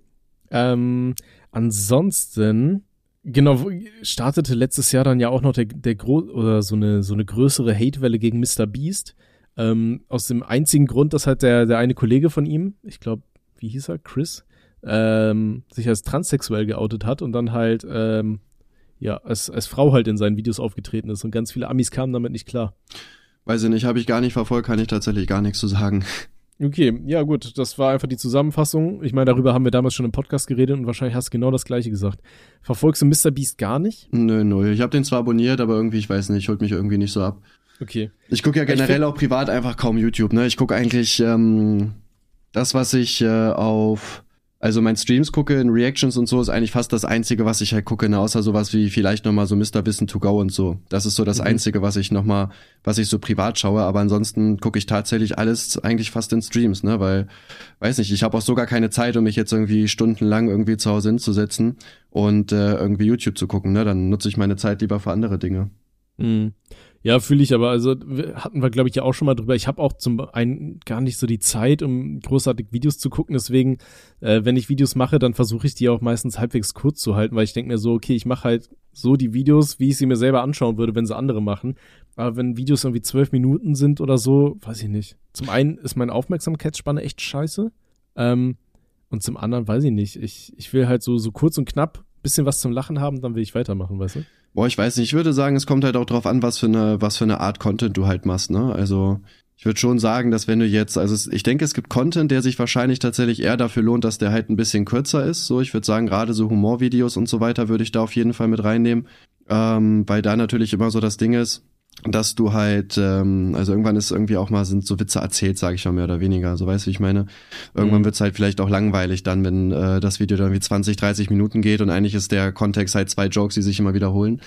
Speaker 3: Ähm, ansonsten, genau, startete letztes Jahr dann ja auch noch der, der gro oder so eine, so eine größere Hatewelle gegen Mr. Beast. Ähm, aus dem einzigen Grund, dass halt der, der eine Kollege von ihm, ich glaube, wie hieß er, Chris, ähm, sich als transsexuell geoutet hat und dann halt, ähm, ja, als, als Frau halt in seinen Videos aufgetreten ist und ganz viele Amis kamen damit nicht klar.
Speaker 2: Weiß ich nicht, habe ich gar nicht verfolgt, kann ich tatsächlich gar nichts zu sagen.
Speaker 3: Okay, ja gut, das war einfach die Zusammenfassung. Ich meine, darüber haben wir damals schon im Podcast geredet und wahrscheinlich hast du genau das gleiche gesagt. Verfolgst du Mr. Beast gar nicht?
Speaker 2: Nö, null. Ich habe den zwar abonniert, aber irgendwie, ich weiß nicht, holt mich irgendwie nicht so ab.
Speaker 3: Okay.
Speaker 2: Ich gucke ja generell auch privat einfach kaum YouTube, ne? Ich gucke eigentlich ähm, das, was ich äh, auf also mein Streams gucke in Reactions und so ist eigentlich fast das einzige, was ich halt gucke, ne? außer sowas wie vielleicht nochmal so Mr. Wissen to go und so. Das ist so das mhm. einzige, was ich nochmal, was ich so privat schaue, aber ansonsten gucke ich tatsächlich alles eigentlich fast in Streams, ne, weil, weiß nicht, ich habe auch sogar keine Zeit, um mich jetzt irgendwie stundenlang irgendwie zu Hause hinzusetzen und äh, irgendwie YouTube zu gucken, ne, dann nutze ich meine Zeit lieber für andere Dinge.
Speaker 3: Mhm. Ja, fühle ich aber. Also hatten wir, glaube ich, ja auch schon mal drüber. Ich habe auch zum einen gar nicht so die Zeit, um großartig Videos zu gucken. Deswegen, äh, wenn ich Videos mache, dann versuche ich die auch meistens halbwegs kurz zu halten, weil ich denke mir so, okay, ich mache halt so die Videos, wie ich sie mir selber anschauen würde, wenn sie andere machen. Aber wenn Videos irgendwie zwölf Minuten sind oder so, weiß ich nicht. Zum einen ist meine Aufmerksamkeitsspanne echt scheiße. Ähm, und zum anderen weiß ich nicht. Ich, ich will halt so, so kurz und knapp bisschen was zum Lachen haben, dann will ich weitermachen, weißt du?
Speaker 2: Boah, ich weiß nicht, ich würde sagen, es kommt halt auch drauf an, was für eine, was für eine Art Content du halt machst, ne? Also, ich würde schon sagen, dass wenn du jetzt, also ich denke, es gibt Content, der sich wahrscheinlich tatsächlich eher dafür lohnt, dass der halt ein bisschen kürzer ist. So, ich würde sagen, gerade so Humorvideos und so weiter würde ich da auf jeden Fall mit reinnehmen. Ähm, weil da natürlich immer so das Ding ist, dass du halt, ähm, also irgendwann ist irgendwie auch mal, sind so Witze erzählt, sage ich mal mehr oder weniger. So weißt du, wie ich meine? Irgendwann mhm. wird's halt vielleicht auch langweilig dann, wenn äh, das Video dann wie 20, 30 Minuten geht und eigentlich ist der Kontext halt zwei Jokes, die sich immer wiederholen.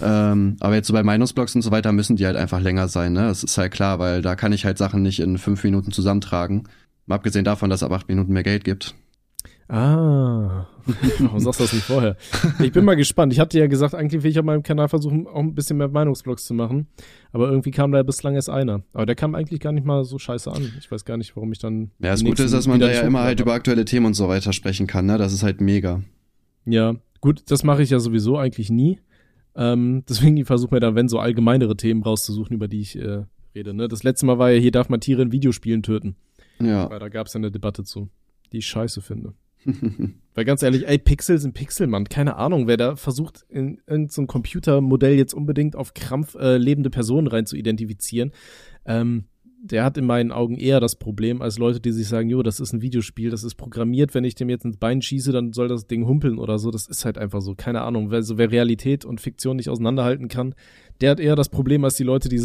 Speaker 2: ähm, aber jetzt so bei Meinungsblogs und so weiter müssen die halt einfach länger sein, ne? Das ist halt klar, weil da kann ich halt Sachen nicht in fünf Minuten zusammentragen. Mal abgesehen davon, dass es ab acht Minuten mehr Geld gibt.
Speaker 3: Ah, warum sagst du das nicht vorher? Ich bin mal gespannt. Ich hatte ja gesagt, eigentlich will ich auf meinem Kanal versuchen, auch ein bisschen mehr Meinungsblogs zu machen. Aber irgendwie kam da bislang erst einer. Aber der kam eigentlich gar nicht mal so scheiße an. Ich weiß gar nicht, warum ich dann.
Speaker 2: Ja, das Gute ist, dass man da ja immer halt über aktuelle Themen und so weiter sprechen kann, ne? Das ist halt mega.
Speaker 3: Ja, gut, das mache ich ja sowieso eigentlich nie. Ähm, deswegen versuche mir dann, wenn so allgemeinere Themen rauszusuchen, über die ich äh, rede. Ne? Das letzte Mal war ja hier, darf man Tiere in Videospielen töten.
Speaker 2: Ja.
Speaker 3: Weil da gab es ja eine Debatte zu, die ich scheiße finde. Weil ganz ehrlich, ey, Pixel sind Pixel, Mann. Keine Ahnung, wer da versucht, in irgendein so Computermodell jetzt unbedingt auf Krampf äh, lebende Personen rein zu identifizieren. Ähm, der hat in meinen Augen eher das Problem als Leute, die sich sagen, jo, das ist ein Videospiel, das ist programmiert, wenn ich dem jetzt ins Bein schieße, dann soll das Ding humpeln oder so. Das ist halt einfach so. Keine Ahnung. Wer, so, wer Realität und Fiktion nicht auseinanderhalten kann, der hat eher das Problem als die Leute, die,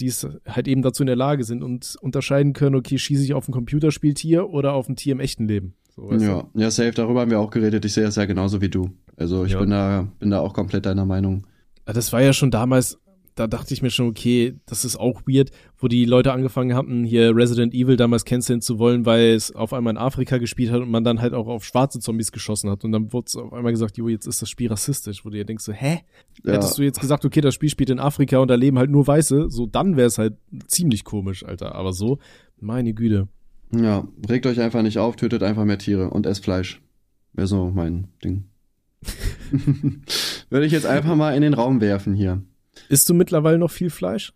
Speaker 3: die es halt eben dazu in der Lage sind und unterscheiden können, okay, schieße ich auf ein Computerspieltier oder auf ein Tier im echten Leben.
Speaker 2: So, ja, du? ja, safe, darüber haben wir auch geredet. Ich sehe das ja genauso wie du. Also ich ja. bin da, bin da auch komplett deiner Meinung.
Speaker 3: Das war ja schon damals, da dachte ich mir schon, okay, das ist auch weird, wo die Leute angefangen hatten, hier Resident Evil damals canceln zu wollen, weil es auf einmal in Afrika gespielt hat und man dann halt auch auf schwarze Zombies geschossen hat. Und dann wurde es auf einmal gesagt, jo, jetzt ist das Spiel rassistisch, wo du dir denkst so, hä? Ja. Hättest du jetzt gesagt, okay, das Spiel spielt in Afrika und da leben halt nur Weiße, so dann wäre es halt ziemlich komisch, Alter. Aber so, meine Güte.
Speaker 2: Ja, regt euch einfach nicht auf, tötet einfach mehr Tiere und esst Fleisch. Wäre so mein Ding. Würde ich jetzt einfach mal in den Raum werfen hier.
Speaker 3: Isst du mittlerweile noch viel Fleisch?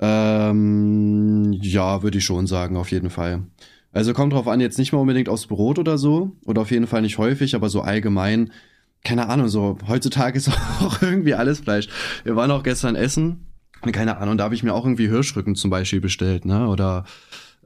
Speaker 2: Ähm, ja, würde ich schon sagen, auf jeden Fall. Also kommt drauf an, jetzt nicht mal unbedingt aufs Brot oder so, oder auf jeden Fall nicht häufig, aber so allgemein, keine Ahnung, so heutzutage ist auch irgendwie alles Fleisch. Wir waren auch gestern essen, keine Ahnung, da habe ich mir auch irgendwie Hirschrücken zum Beispiel bestellt, ne? Oder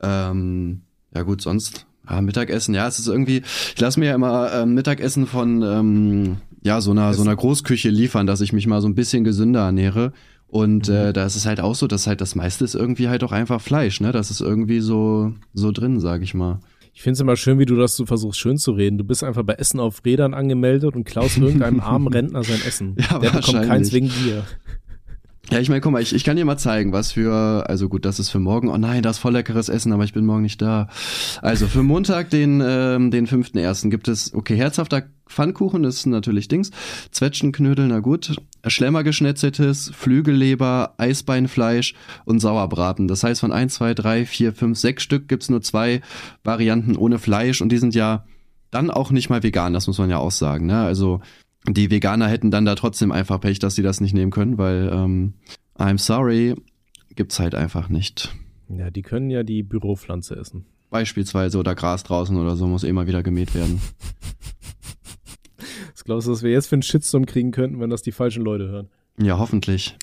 Speaker 2: ähm, ja gut, sonst ja, Mittagessen, ja, es ist irgendwie, ich lasse mir ja immer ähm, Mittagessen von ähm, ja, so einer, so einer Großküche liefern, dass ich mich mal so ein bisschen gesünder ernähre. Und mhm. äh, da ist es halt auch so, dass halt das meiste ist irgendwie halt auch einfach Fleisch, ne? Das ist irgendwie so, so drin, sag ich mal.
Speaker 3: Ich finde es immer schön, wie du das so versuchst, schön zu reden. Du bist einfach bei Essen auf Rädern angemeldet und klaust irgendeinem armen Rentner sein Essen. Ja, Der bekommt keins wegen dir.
Speaker 2: Ja, ich meine, guck mal, ich, ich kann dir mal zeigen, was für, also gut, das ist für morgen. Oh nein, das ist voll leckeres Essen, aber ich bin morgen nicht da. Also für Montag, den, ähm, den fünften ersten gibt es, okay, herzhafter Pfannkuchen ist natürlich Dings, Zwetschgenknödel, na gut, Schlemmergeschnetzeltes, Flügelleber, Eisbeinfleisch und Sauerbraten. Das heißt, von eins, zwei, drei, vier, fünf, sechs Stück gibt's nur zwei Varianten ohne Fleisch und die sind ja dann auch nicht mal vegan, das muss man ja auch sagen. Ne? Also die Veganer hätten dann da trotzdem einfach Pech, dass sie das nicht nehmen können, weil ähm, I'm sorry, gibt's halt einfach nicht.
Speaker 3: Ja, die können ja die Büropflanze essen.
Speaker 2: Beispielsweise oder Gras draußen oder so muss immer wieder gemäht werden.
Speaker 3: Was glaubst du, was wir jetzt für einen Shitstorm kriegen könnten, wenn das die falschen Leute hören?
Speaker 2: Ja, hoffentlich.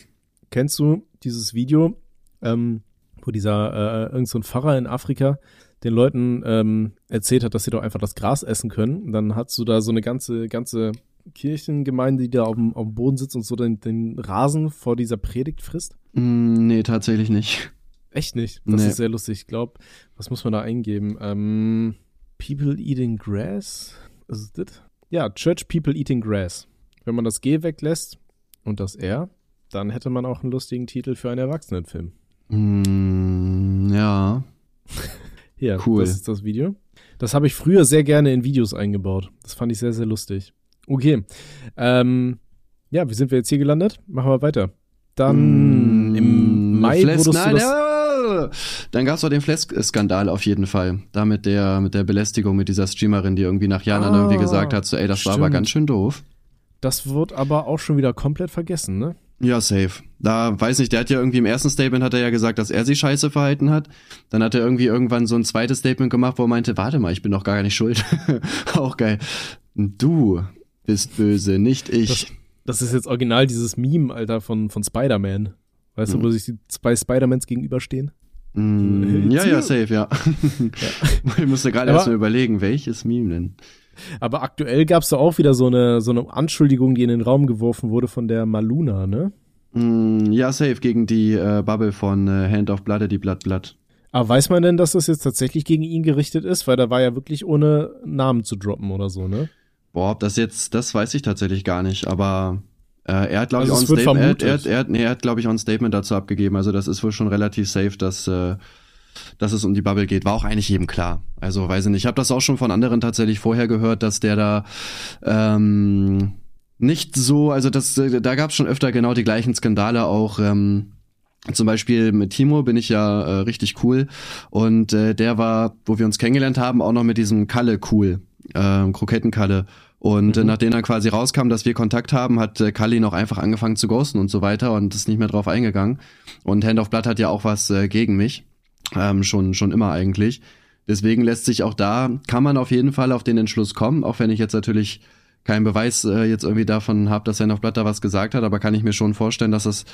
Speaker 3: Kennst du dieses Video, ähm, wo dieser äh, irgend so ein Pfarrer in Afrika den Leuten ähm, erzählt hat, dass sie doch einfach das Gras essen können? Und dann hast du da so eine ganze, ganze Kirchengemeinde, die da auf dem, auf dem Boden sitzt und so den, den Rasen vor dieser Predigt frisst?
Speaker 2: Mm, nee, tatsächlich nicht.
Speaker 3: Echt nicht. Das
Speaker 2: Nee.
Speaker 3: ist sehr lustig. Ich glaube, was muss man da eingeben? Ähm, People eating grass? Ist das? Ja, Church People eating grass. Wenn man das G weglässt und das R, dann hätte man auch einen lustigen Titel für einen Erwachsenenfilm.
Speaker 2: Mm, ja.
Speaker 3: Hier,
Speaker 2: Cool.
Speaker 3: das ist das Video. Das habe ich früher sehr gerne in Videos eingebaut. Das fand ich sehr, sehr lustig. Okay. Ähm, ja, wie sind wir jetzt hier gelandet? Machen wir weiter. Dann
Speaker 2: Mm,
Speaker 3: im Mai
Speaker 2: Fles
Speaker 3: wurdest
Speaker 2: nein, ja. Dann gab's doch den Flesk-Skandal auf jeden Fall. Da mit der, mit der Belästigung mit dieser Streamerin, die irgendwie nach Jahren dann
Speaker 3: Ah,
Speaker 2: irgendwie gesagt hat, so, ey, das war aber
Speaker 3: stimmt.
Speaker 2: ganz schön doof.
Speaker 3: Das wird aber auch schon wieder komplett vergessen, ne?
Speaker 2: Ja, safe. Da weiß nicht, der hat ja irgendwie im ersten Statement hat er ja gesagt, dass er sich scheiße verhalten hat. Dann hat er irgendwie irgendwann so ein zweites Statement gemacht, wo er meinte, warte mal, ich bin doch gar nicht schuld. Auch geil. Du bist böse, nicht ich.
Speaker 3: Das ist jetzt original dieses Meme, Alter, von, von Spider-Man. Weißt
Speaker 2: Mhm.
Speaker 3: du, wo sich die zwei Spider-Mans gegenüberstehen?
Speaker 2: Mm, ja, ja, safe, ja. ich musste gerade erst mal überlegen, welches Meme denn?
Speaker 3: Aber aktuell gab's da auch wieder so eine, so eine Anschuldigung, die in den Raum geworfen wurde von der Maluna, ne?
Speaker 2: Mm, ja, safe gegen die äh, Bubble von äh, Hand of Blood, die Blood Blood.
Speaker 3: Aber weiß man denn, dass das jetzt tatsächlich gegen ihn gerichtet ist? Weil da war ja wirklich ohne Namen zu droppen oder so, ne?
Speaker 2: Boah, ob das jetzt, das weiß ich tatsächlich gar nicht, aber äh, er hat, glaube
Speaker 3: Also
Speaker 2: ich, auch ein Statement, er, er, er, nee, er hat, glaube ich, auch ein Statement dazu abgegeben. Also das ist wohl schon relativ safe, dass, äh, dass es um die Bubble geht. War auch eigentlich jedem klar. Also weiß ich nicht. Ich habe das auch schon von anderen tatsächlich vorher gehört, dass der da ähm, nicht so, also das, äh, da gab es schon öfter genau die gleichen Skandale auch. Ähm, zum Beispiel mit Timo bin ich ja äh, richtig cool und äh, der war, wo wir uns kennengelernt haben, auch noch mit diesem Kalle cool, äh, Krokettenkalle. Und äh,
Speaker 3: Mhm.
Speaker 2: nachdem dann quasi rauskam, dass wir Kontakt haben, hat äh, Kalle ihn auch einfach angefangen zu ghosten und so weiter und ist nicht mehr drauf eingegangen. Und Hand of Blood hat ja auch was äh, gegen mich, ähm, schon schon immer eigentlich. Deswegen lässt sich auch da, kann man auf jeden Fall auf den Entschluss kommen, auch wenn ich jetzt natürlich keinen Beweis äh, jetzt irgendwie davon habe, dass Hand of Blood da was gesagt hat, aber kann ich mir schon vorstellen, dass das,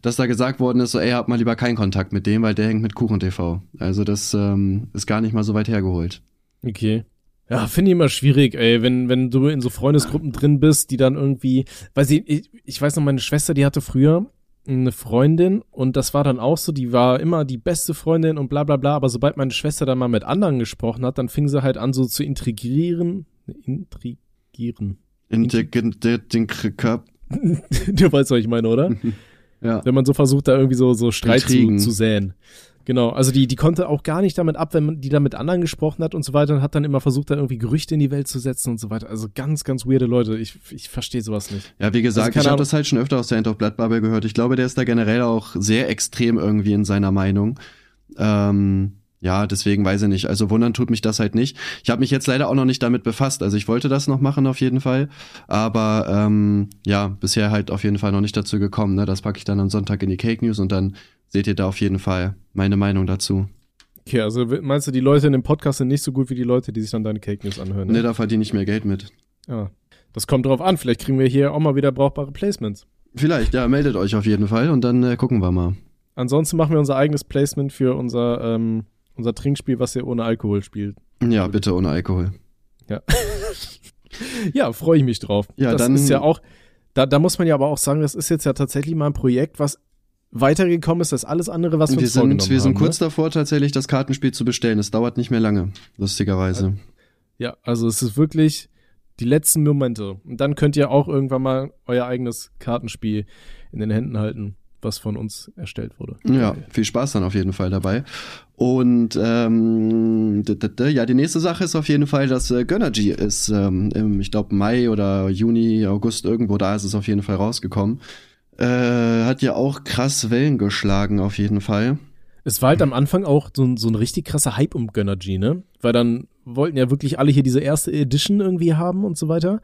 Speaker 2: dass da gesagt worden ist, so ey, hab mal lieber keinen Kontakt mit dem, weil der hängt mit Kuchen TV. Also das ähm, ist gar nicht mal so weit hergeholt.
Speaker 3: Okay. Ja, finde ich immer schwierig, ey, wenn, wenn du in so Freundesgruppen drin bist, die dann irgendwie, weil sie, ich, ich weiß noch, meine Schwester, die hatte früher eine Freundin und das war dann auch so, die war immer die beste Freundin und bla bla bla, aber sobald meine Schwester dann mal mit anderen gesprochen hat, dann fing sie halt an so zu intrigieren, intrigieren.
Speaker 2: Integriert
Speaker 3: du weißt, was ich meine, oder?
Speaker 2: ja.
Speaker 3: Wenn man so versucht, da irgendwie so, so Streit zu, zu säen. Genau, also die, die konnte auch gar nicht damit ab, wenn man die da mit anderen gesprochen hat und so weiter und hat dann immer versucht, da irgendwie Gerüchte in die Welt zu setzen und so weiter. Also ganz, ganz weirde Leute. Ich, ich verstehe sowas nicht.
Speaker 2: Ja, wie gesagt,
Speaker 3: Also
Speaker 2: ich habe das halt schon öfter aus der End of Blood Bubble gehört. Ich glaube, der ist da generell auch sehr extrem irgendwie in seiner Meinung. Ähm, ja, deswegen weiß ich nicht. Also wundern tut mich das halt nicht. Ich habe mich jetzt leider auch noch nicht damit befasst. Also ich wollte das noch machen auf jeden Fall. Aber ähm, ja, bisher halt auf jeden Fall noch nicht dazu gekommen. Ne? Das packe ich dann am Sonntag in die Cake News und dann seht ihr da auf jeden Fall meine Meinung dazu.
Speaker 3: Okay, also meinst du, die Leute in dem Podcast sind nicht so gut wie die Leute, die sich dann deine Cake News anhören?
Speaker 2: Ne, da verdiene ich mehr Geld mit.
Speaker 3: Ja. Das kommt drauf an. Vielleicht kriegen wir hier auch mal wieder brauchbare Placements.
Speaker 2: Vielleicht, ja, meldet euch auf jeden Fall und dann äh, gucken wir mal.
Speaker 3: Ansonsten machen wir unser eigenes Placement für unser, ähm, unser Trinkspiel, was ihr ohne Alkohol spielt.
Speaker 2: Ja, bitte ohne Alkohol.
Speaker 3: Ja, freue ich mich drauf.
Speaker 2: Ja,
Speaker 3: das
Speaker 2: dann-
Speaker 3: ist ja auch, da, da muss man ja aber auch sagen, das ist jetzt ja tatsächlich mal ein Projekt, was weitergekommen ist als alles andere, was wir,
Speaker 2: wir
Speaker 3: uns
Speaker 2: sind,
Speaker 3: vorgenommen
Speaker 2: wir sind
Speaker 3: haben,
Speaker 2: kurz
Speaker 3: ne?
Speaker 2: davor, tatsächlich das Kartenspiel zu bestellen. Es dauert nicht mehr lange, lustigerweise.
Speaker 3: Ja, also es ist wirklich die letzten Momente. Und dann könnt ihr auch irgendwann mal euer eigenes Kartenspiel in den Händen halten, was von uns erstellt wurde.
Speaker 2: Ja, viel Spaß dann auf jeden Fall dabei. Und ähm, ja, die nächste Sache ist auf jeden Fall, dass äh, Gönnergy ist, ähm, im, ich glaube Mai oder Juni, August irgendwo da ist es auf jeden Fall rausgekommen. Äh, hat ja auch krass Wellen geschlagen auf jeden Fall.
Speaker 3: Es war halt am Anfang auch so ein, so ein richtig krasser Hype um Gönnergy, ne? Weil dann wollten ja wirklich alle hier diese erste Edition irgendwie haben und so weiter.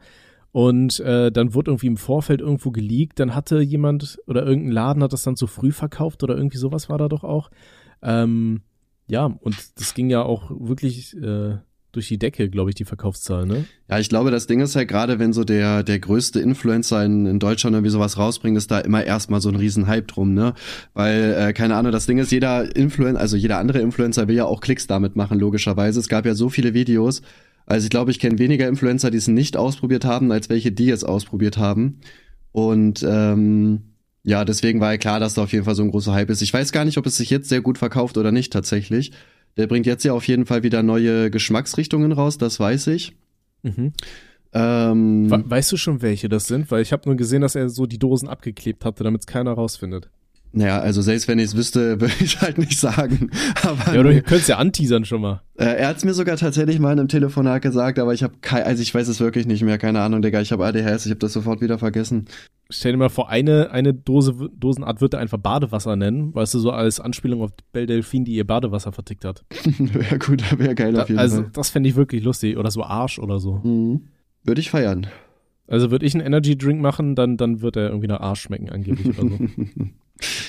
Speaker 3: Und äh, dann wurde irgendwie im Vorfeld irgendwo geleakt. Dann hatte jemand oder irgendein Laden hat das dann zu früh verkauft oder irgendwie sowas war da doch auch. Ähm, ja, und das ging ja auch wirklich äh, durch die Decke, glaube ich, die Verkaufszahl, ne?
Speaker 2: Ja, ich glaube, das Ding ist ja gerade, wenn so der, der größte Influencer in, in Deutschland irgendwie sowas rausbringt, ist da immer erstmal so ein riesen Hype drum, ne? Weil, äh, keine Ahnung, das Ding ist, jeder Influencer, also jeder andere Influencer will ja auch Klicks damit machen, logischerweise. Es gab ja so viele Videos. Also ich glaube, ich kenne weniger Influencer, die es nicht ausprobiert haben, als welche, die es ausprobiert haben. Und ähm, ja, deswegen war ja klar, dass da auf jeden Fall so ein großer Hype ist. Ich weiß gar nicht, ob es sich jetzt sehr gut verkauft oder nicht tatsächlich. Der bringt jetzt ja auf jeden Fall wieder neue Geschmacksrichtungen raus, das weiß ich.
Speaker 3: Mhm.
Speaker 2: Ähm,
Speaker 3: We weißt du schon, welche das sind? Weil ich habe nur gesehen, dass er so die Dosen abgeklebt hatte, damit es keiner rausfindet.
Speaker 2: Naja, also selbst wenn ich es wüsste, würde ich halt nicht sagen. Aber
Speaker 3: Ja, du könntest ja anteasern schon mal.
Speaker 2: äh, er hat es mir sogar tatsächlich mal in einem Telefonat gesagt, aber ich habe kein, also ich weiß es wirklich nicht mehr, keine Ahnung, Digga, ich habe ADHS, ich habe das sofort wieder vergessen.
Speaker 3: Stell dir mal vor, eine, eine Dose, Dosenart wird er einfach Badewasser nennen, weißt du, so als Anspielung auf Belle Delphine, die ihr Badewasser vertickt hat.
Speaker 2: wäre gut, wäre geil
Speaker 3: Da,
Speaker 2: auf jeden
Speaker 3: also,
Speaker 2: Fall.
Speaker 3: das fände ich wirklich lustig. Oder so Arsch oder so.
Speaker 2: Mhm. Würde ich feiern.
Speaker 3: Also würde ich einen Energy Drink machen, dann, dann wird er irgendwie nach Arsch schmecken, angeblich oder so.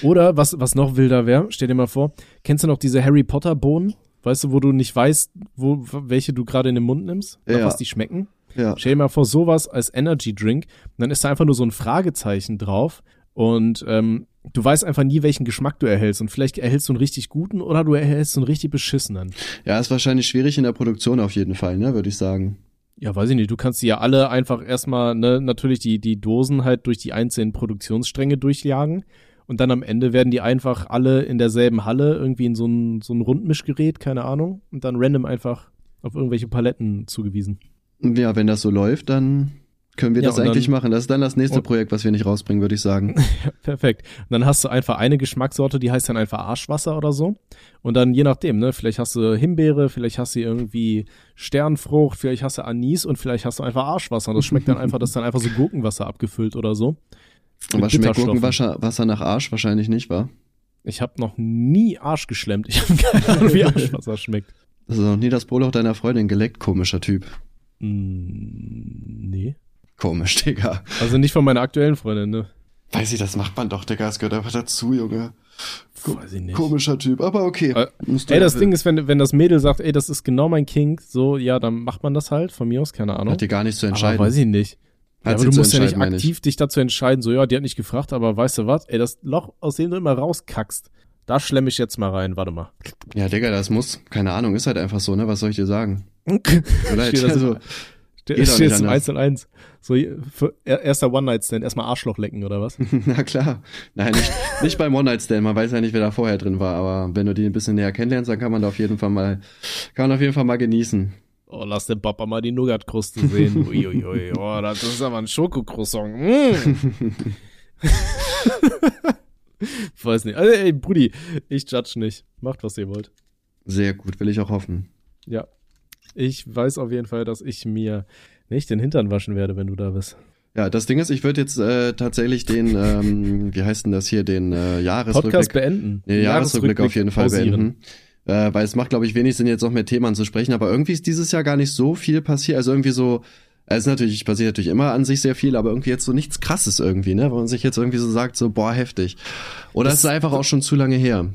Speaker 3: Oder was, was noch wilder wäre, stell dir mal vor, kennst du noch diese Harry Potter Bohnen? Weißt du, wo du nicht weißt, wo, welche du gerade in den Mund nimmst,
Speaker 2: Ja.
Speaker 3: was die schmecken?
Speaker 2: ja.
Speaker 3: Stell dir mal vor, sowas als Energy Drink, und dann ist da einfach nur so ein Fragezeichen drauf und ähm, du weißt einfach nie, welchen Geschmack du erhältst und vielleicht erhältst du einen richtig guten oder du erhältst einen richtig beschissenen.
Speaker 2: Ja, ist wahrscheinlich schwierig in der Produktion auf jeden Fall, ne, würde ich sagen.
Speaker 3: Ja, weiß ich nicht, du kannst die ja alle einfach erstmal, ne, natürlich die, die Dosen halt durch die einzelnen Produktionsstränge durchjagen und dann am Ende werden die einfach alle in derselben Halle irgendwie in so ein, so ein Rundmischgerät, keine Ahnung, und dann random einfach auf irgendwelche Paletten zugewiesen.
Speaker 2: Ja, wenn das so läuft, dann können wir
Speaker 3: Ja,
Speaker 2: das eigentlich
Speaker 3: dann-
Speaker 2: machen. Das ist dann das nächste Projekt, was wir nicht rausbringen, würde ich sagen.
Speaker 3: Perfekt. Und dann hast du einfach eine Geschmackssorte, die heißt dann einfach Arschwasser oder so. Und dann je nachdem, ne, vielleicht hast du Himbeere, vielleicht hast du irgendwie Sternfrucht, vielleicht hast du Anis und vielleicht hast du einfach Arschwasser. Und das schmeckt dann einfach, das ist dann einfach so Gurkenwasser abgefüllt oder so.
Speaker 2: Aber schmeckt. Gurkenwasser Wasser nach Arsch wahrscheinlich nicht, wa?
Speaker 3: Ich habe noch nie Arsch geschlemmt. Ich habe keine Ahnung, wie Arschwasser schmeckt.
Speaker 2: Das ist noch nie das Brotloch deiner Freundin geleckt, komischer Typ.
Speaker 3: Mm, nee.
Speaker 2: Komisch, Digga.
Speaker 3: Also nicht von meiner aktuellen Freundin, ne?
Speaker 2: Weiß ich, das macht man doch, Digga. Es gehört einfach dazu, Junge.
Speaker 3: Weiß ich nicht.
Speaker 2: Komischer Typ, aber okay.
Speaker 3: Äh, Ey, das. Ding ist, wenn, wenn das Mädel sagt, ey, das ist genau mein King, so, ja, dann macht man das halt, von mir aus, keine Ahnung.
Speaker 2: Hat dir gar nicht zu
Speaker 3: Aber
Speaker 2: entscheiden.
Speaker 3: weiß ich nicht. Ja,
Speaker 2: Hat
Speaker 3: aber
Speaker 2: sie
Speaker 3: du musst ja nicht aktiv dich dazu entscheiden, so, ja, die hat nicht gefragt, aber weißt du was? Ey, das Loch, aus dem du immer rauskackst, da schlemme ich jetzt mal rein, warte mal.
Speaker 2: Ja, Digga, das muss, keine Ahnung, ist halt einfach so, ne? Was soll ich dir sagen?
Speaker 3: Steht
Speaker 2: Leid,
Speaker 3: das
Speaker 2: also,
Speaker 3: Steht
Speaker 2: nicht
Speaker 3: zum
Speaker 2: anders.
Speaker 3: 1 1. So, für, er- erster One-Night-Stand, erstmal Arschloch lecken, oder was?
Speaker 2: na klar. Nein, nicht, nicht beim One-Night-Stand, man weiß ja nicht, wer da vorher drin war, aber wenn du die ein bisschen näher kennenlernst, dann kann man da auf jeden Fall mal, kann man auf jeden Fall mal genießen.
Speaker 3: Oh, lass den Papa mal die Nougat-Kruste sehen. Uiuiui, oh, das ist aber ein Schokocroissant. Mm. Weiß nicht. Also, ey, Brudi, ich judge nicht. Macht, was ihr wollt.
Speaker 2: Sehr gut, will ich auch hoffen.
Speaker 3: Ja. Ich weiß auf jeden Fall, dass ich mir nicht den Hintern waschen werde, wenn du da bist.
Speaker 2: Ja, das Ding ist, ich würde jetzt äh, tatsächlich den, ähm, wie heißt denn das hier, den äh, Jahresrückblick,
Speaker 3: Podcast beenden.
Speaker 2: nee, Jahresrückblick auf jeden Fall
Speaker 3: pausieren.
Speaker 2: beenden. Äh, weil es macht, glaube ich, wenig Sinn, jetzt noch mehr Themen anzusprechen, aber irgendwie ist dieses Jahr gar nicht so viel passiert. Also irgendwie so, es ist natürlich, passiert natürlich immer an sich sehr viel, aber irgendwie jetzt so nichts krasses irgendwie, ne? Wo man sich jetzt irgendwie so sagt, so, boah, heftig. Oder
Speaker 3: Das-
Speaker 2: es ist einfach auch schon zu lange her.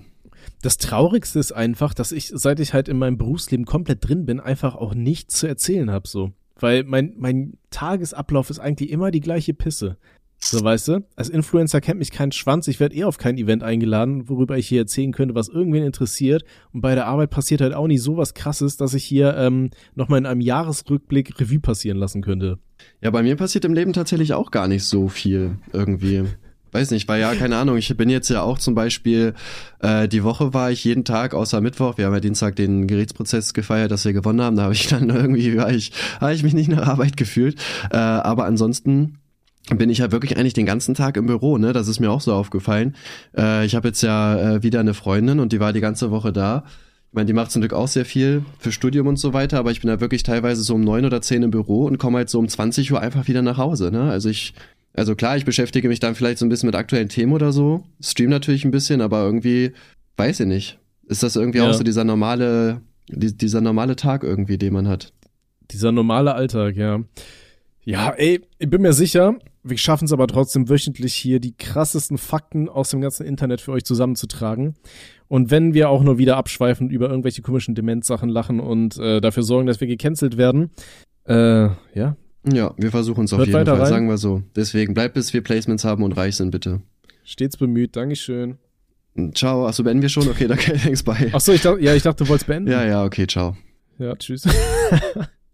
Speaker 3: Das Traurigste ist einfach, dass ich, seit ich halt in meinem Berufsleben komplett drin bin, einfach auch nichts zu erzählen habe, so. Weil mein, mein Tagesablauf ist eigentlich immer die gleiche Pisse. So, weißt du? Als Influencer kennt mich kein Schwanz. Ich werde eh auf kein Event eingeladen, worüber ich hier erzählen könnte, was irgendwen interessiert. Und bei der Arbeit passiert halt auch nicht so was krasses, dass ich hier ähm, nochmal in einem Jahresrückblick Revue passieren lassen könnte.
Speaker 2: Ja, bei mir passiert im Leben tatsächlich auch gar nicht so viel irgendwie. Weiß nicht, weil ja, keine Ahnung, ich bin jetzt ja auch zum Beispiel, äh, die Woche war ich jeden Tag, außer Mittwoch, wir haben ja Dienstag den Gerichtsprozess gefeiert, dass wir gewonnen haben, da habe ich dann irgendwie, war ich, habe ich mich nicht nach Arbeit gefühlt. Äh, aber ansonsten bin ich ja wirklich eigentlich den ganzen Tag im Büro, ne? Das ist mir auch so aufgefallen. Äh, ich habe jetzt ja äh, wieder eine Freundin und die war die ganze Woche da. Ich meine, die macht zum Glück auch sehr viel für Studium und so weiter, aber ich bin da wirklich teilweise so um neun oder zehn im Büro und komme halt so um 20 Uhr einfach wieder nach Hause, ne? Also ich, also klar, ich beschäftige mich dann vielleicht so ein bisschen mit aktuellen Themen oder so, stream natürlich ein bisschen, aber irgendwie, weiß ich nicht. Ist das irgendwie
Speaker 3: Ja.
Speaker 2: auch so dieser normale, die, dieser normale Tag irgendwie, den man hat?
Speaker 3: Dieser normale Alltag, ja. Ja, ey, ich bin mir sicher, wir schaffen es aber trotzdem wöchentlich hier die krassesten Fakten aus dem ganzen Internet für euch zusammenzutragen. Und wenn wir auch nur wieder abschweifen über irgendwelche komischen Demenzsachen lachen und äh, dafür sorgen, dass wir gecancelt werden, äh, ja.
Speaker 2: Ja, wir versuchen es auf jeden Fall,
Speaker 3: rein.
Speaker 2: sagen wir so. Deswegen bleibt bis wir Placements haben und reich sind, bitte.
Speaker 3: Stets bemüht, Dankeschön.
Speaker 2: Ciao, achso, beenden wir schon? Okay, danke, thanks, bye.
Speaker 3: Ach so, ich dachte, ja, ich dachte, du wolltest beenden.
Speaker 2: Ja, ja, okay, ciao.
Speaker 3: ja tschüss.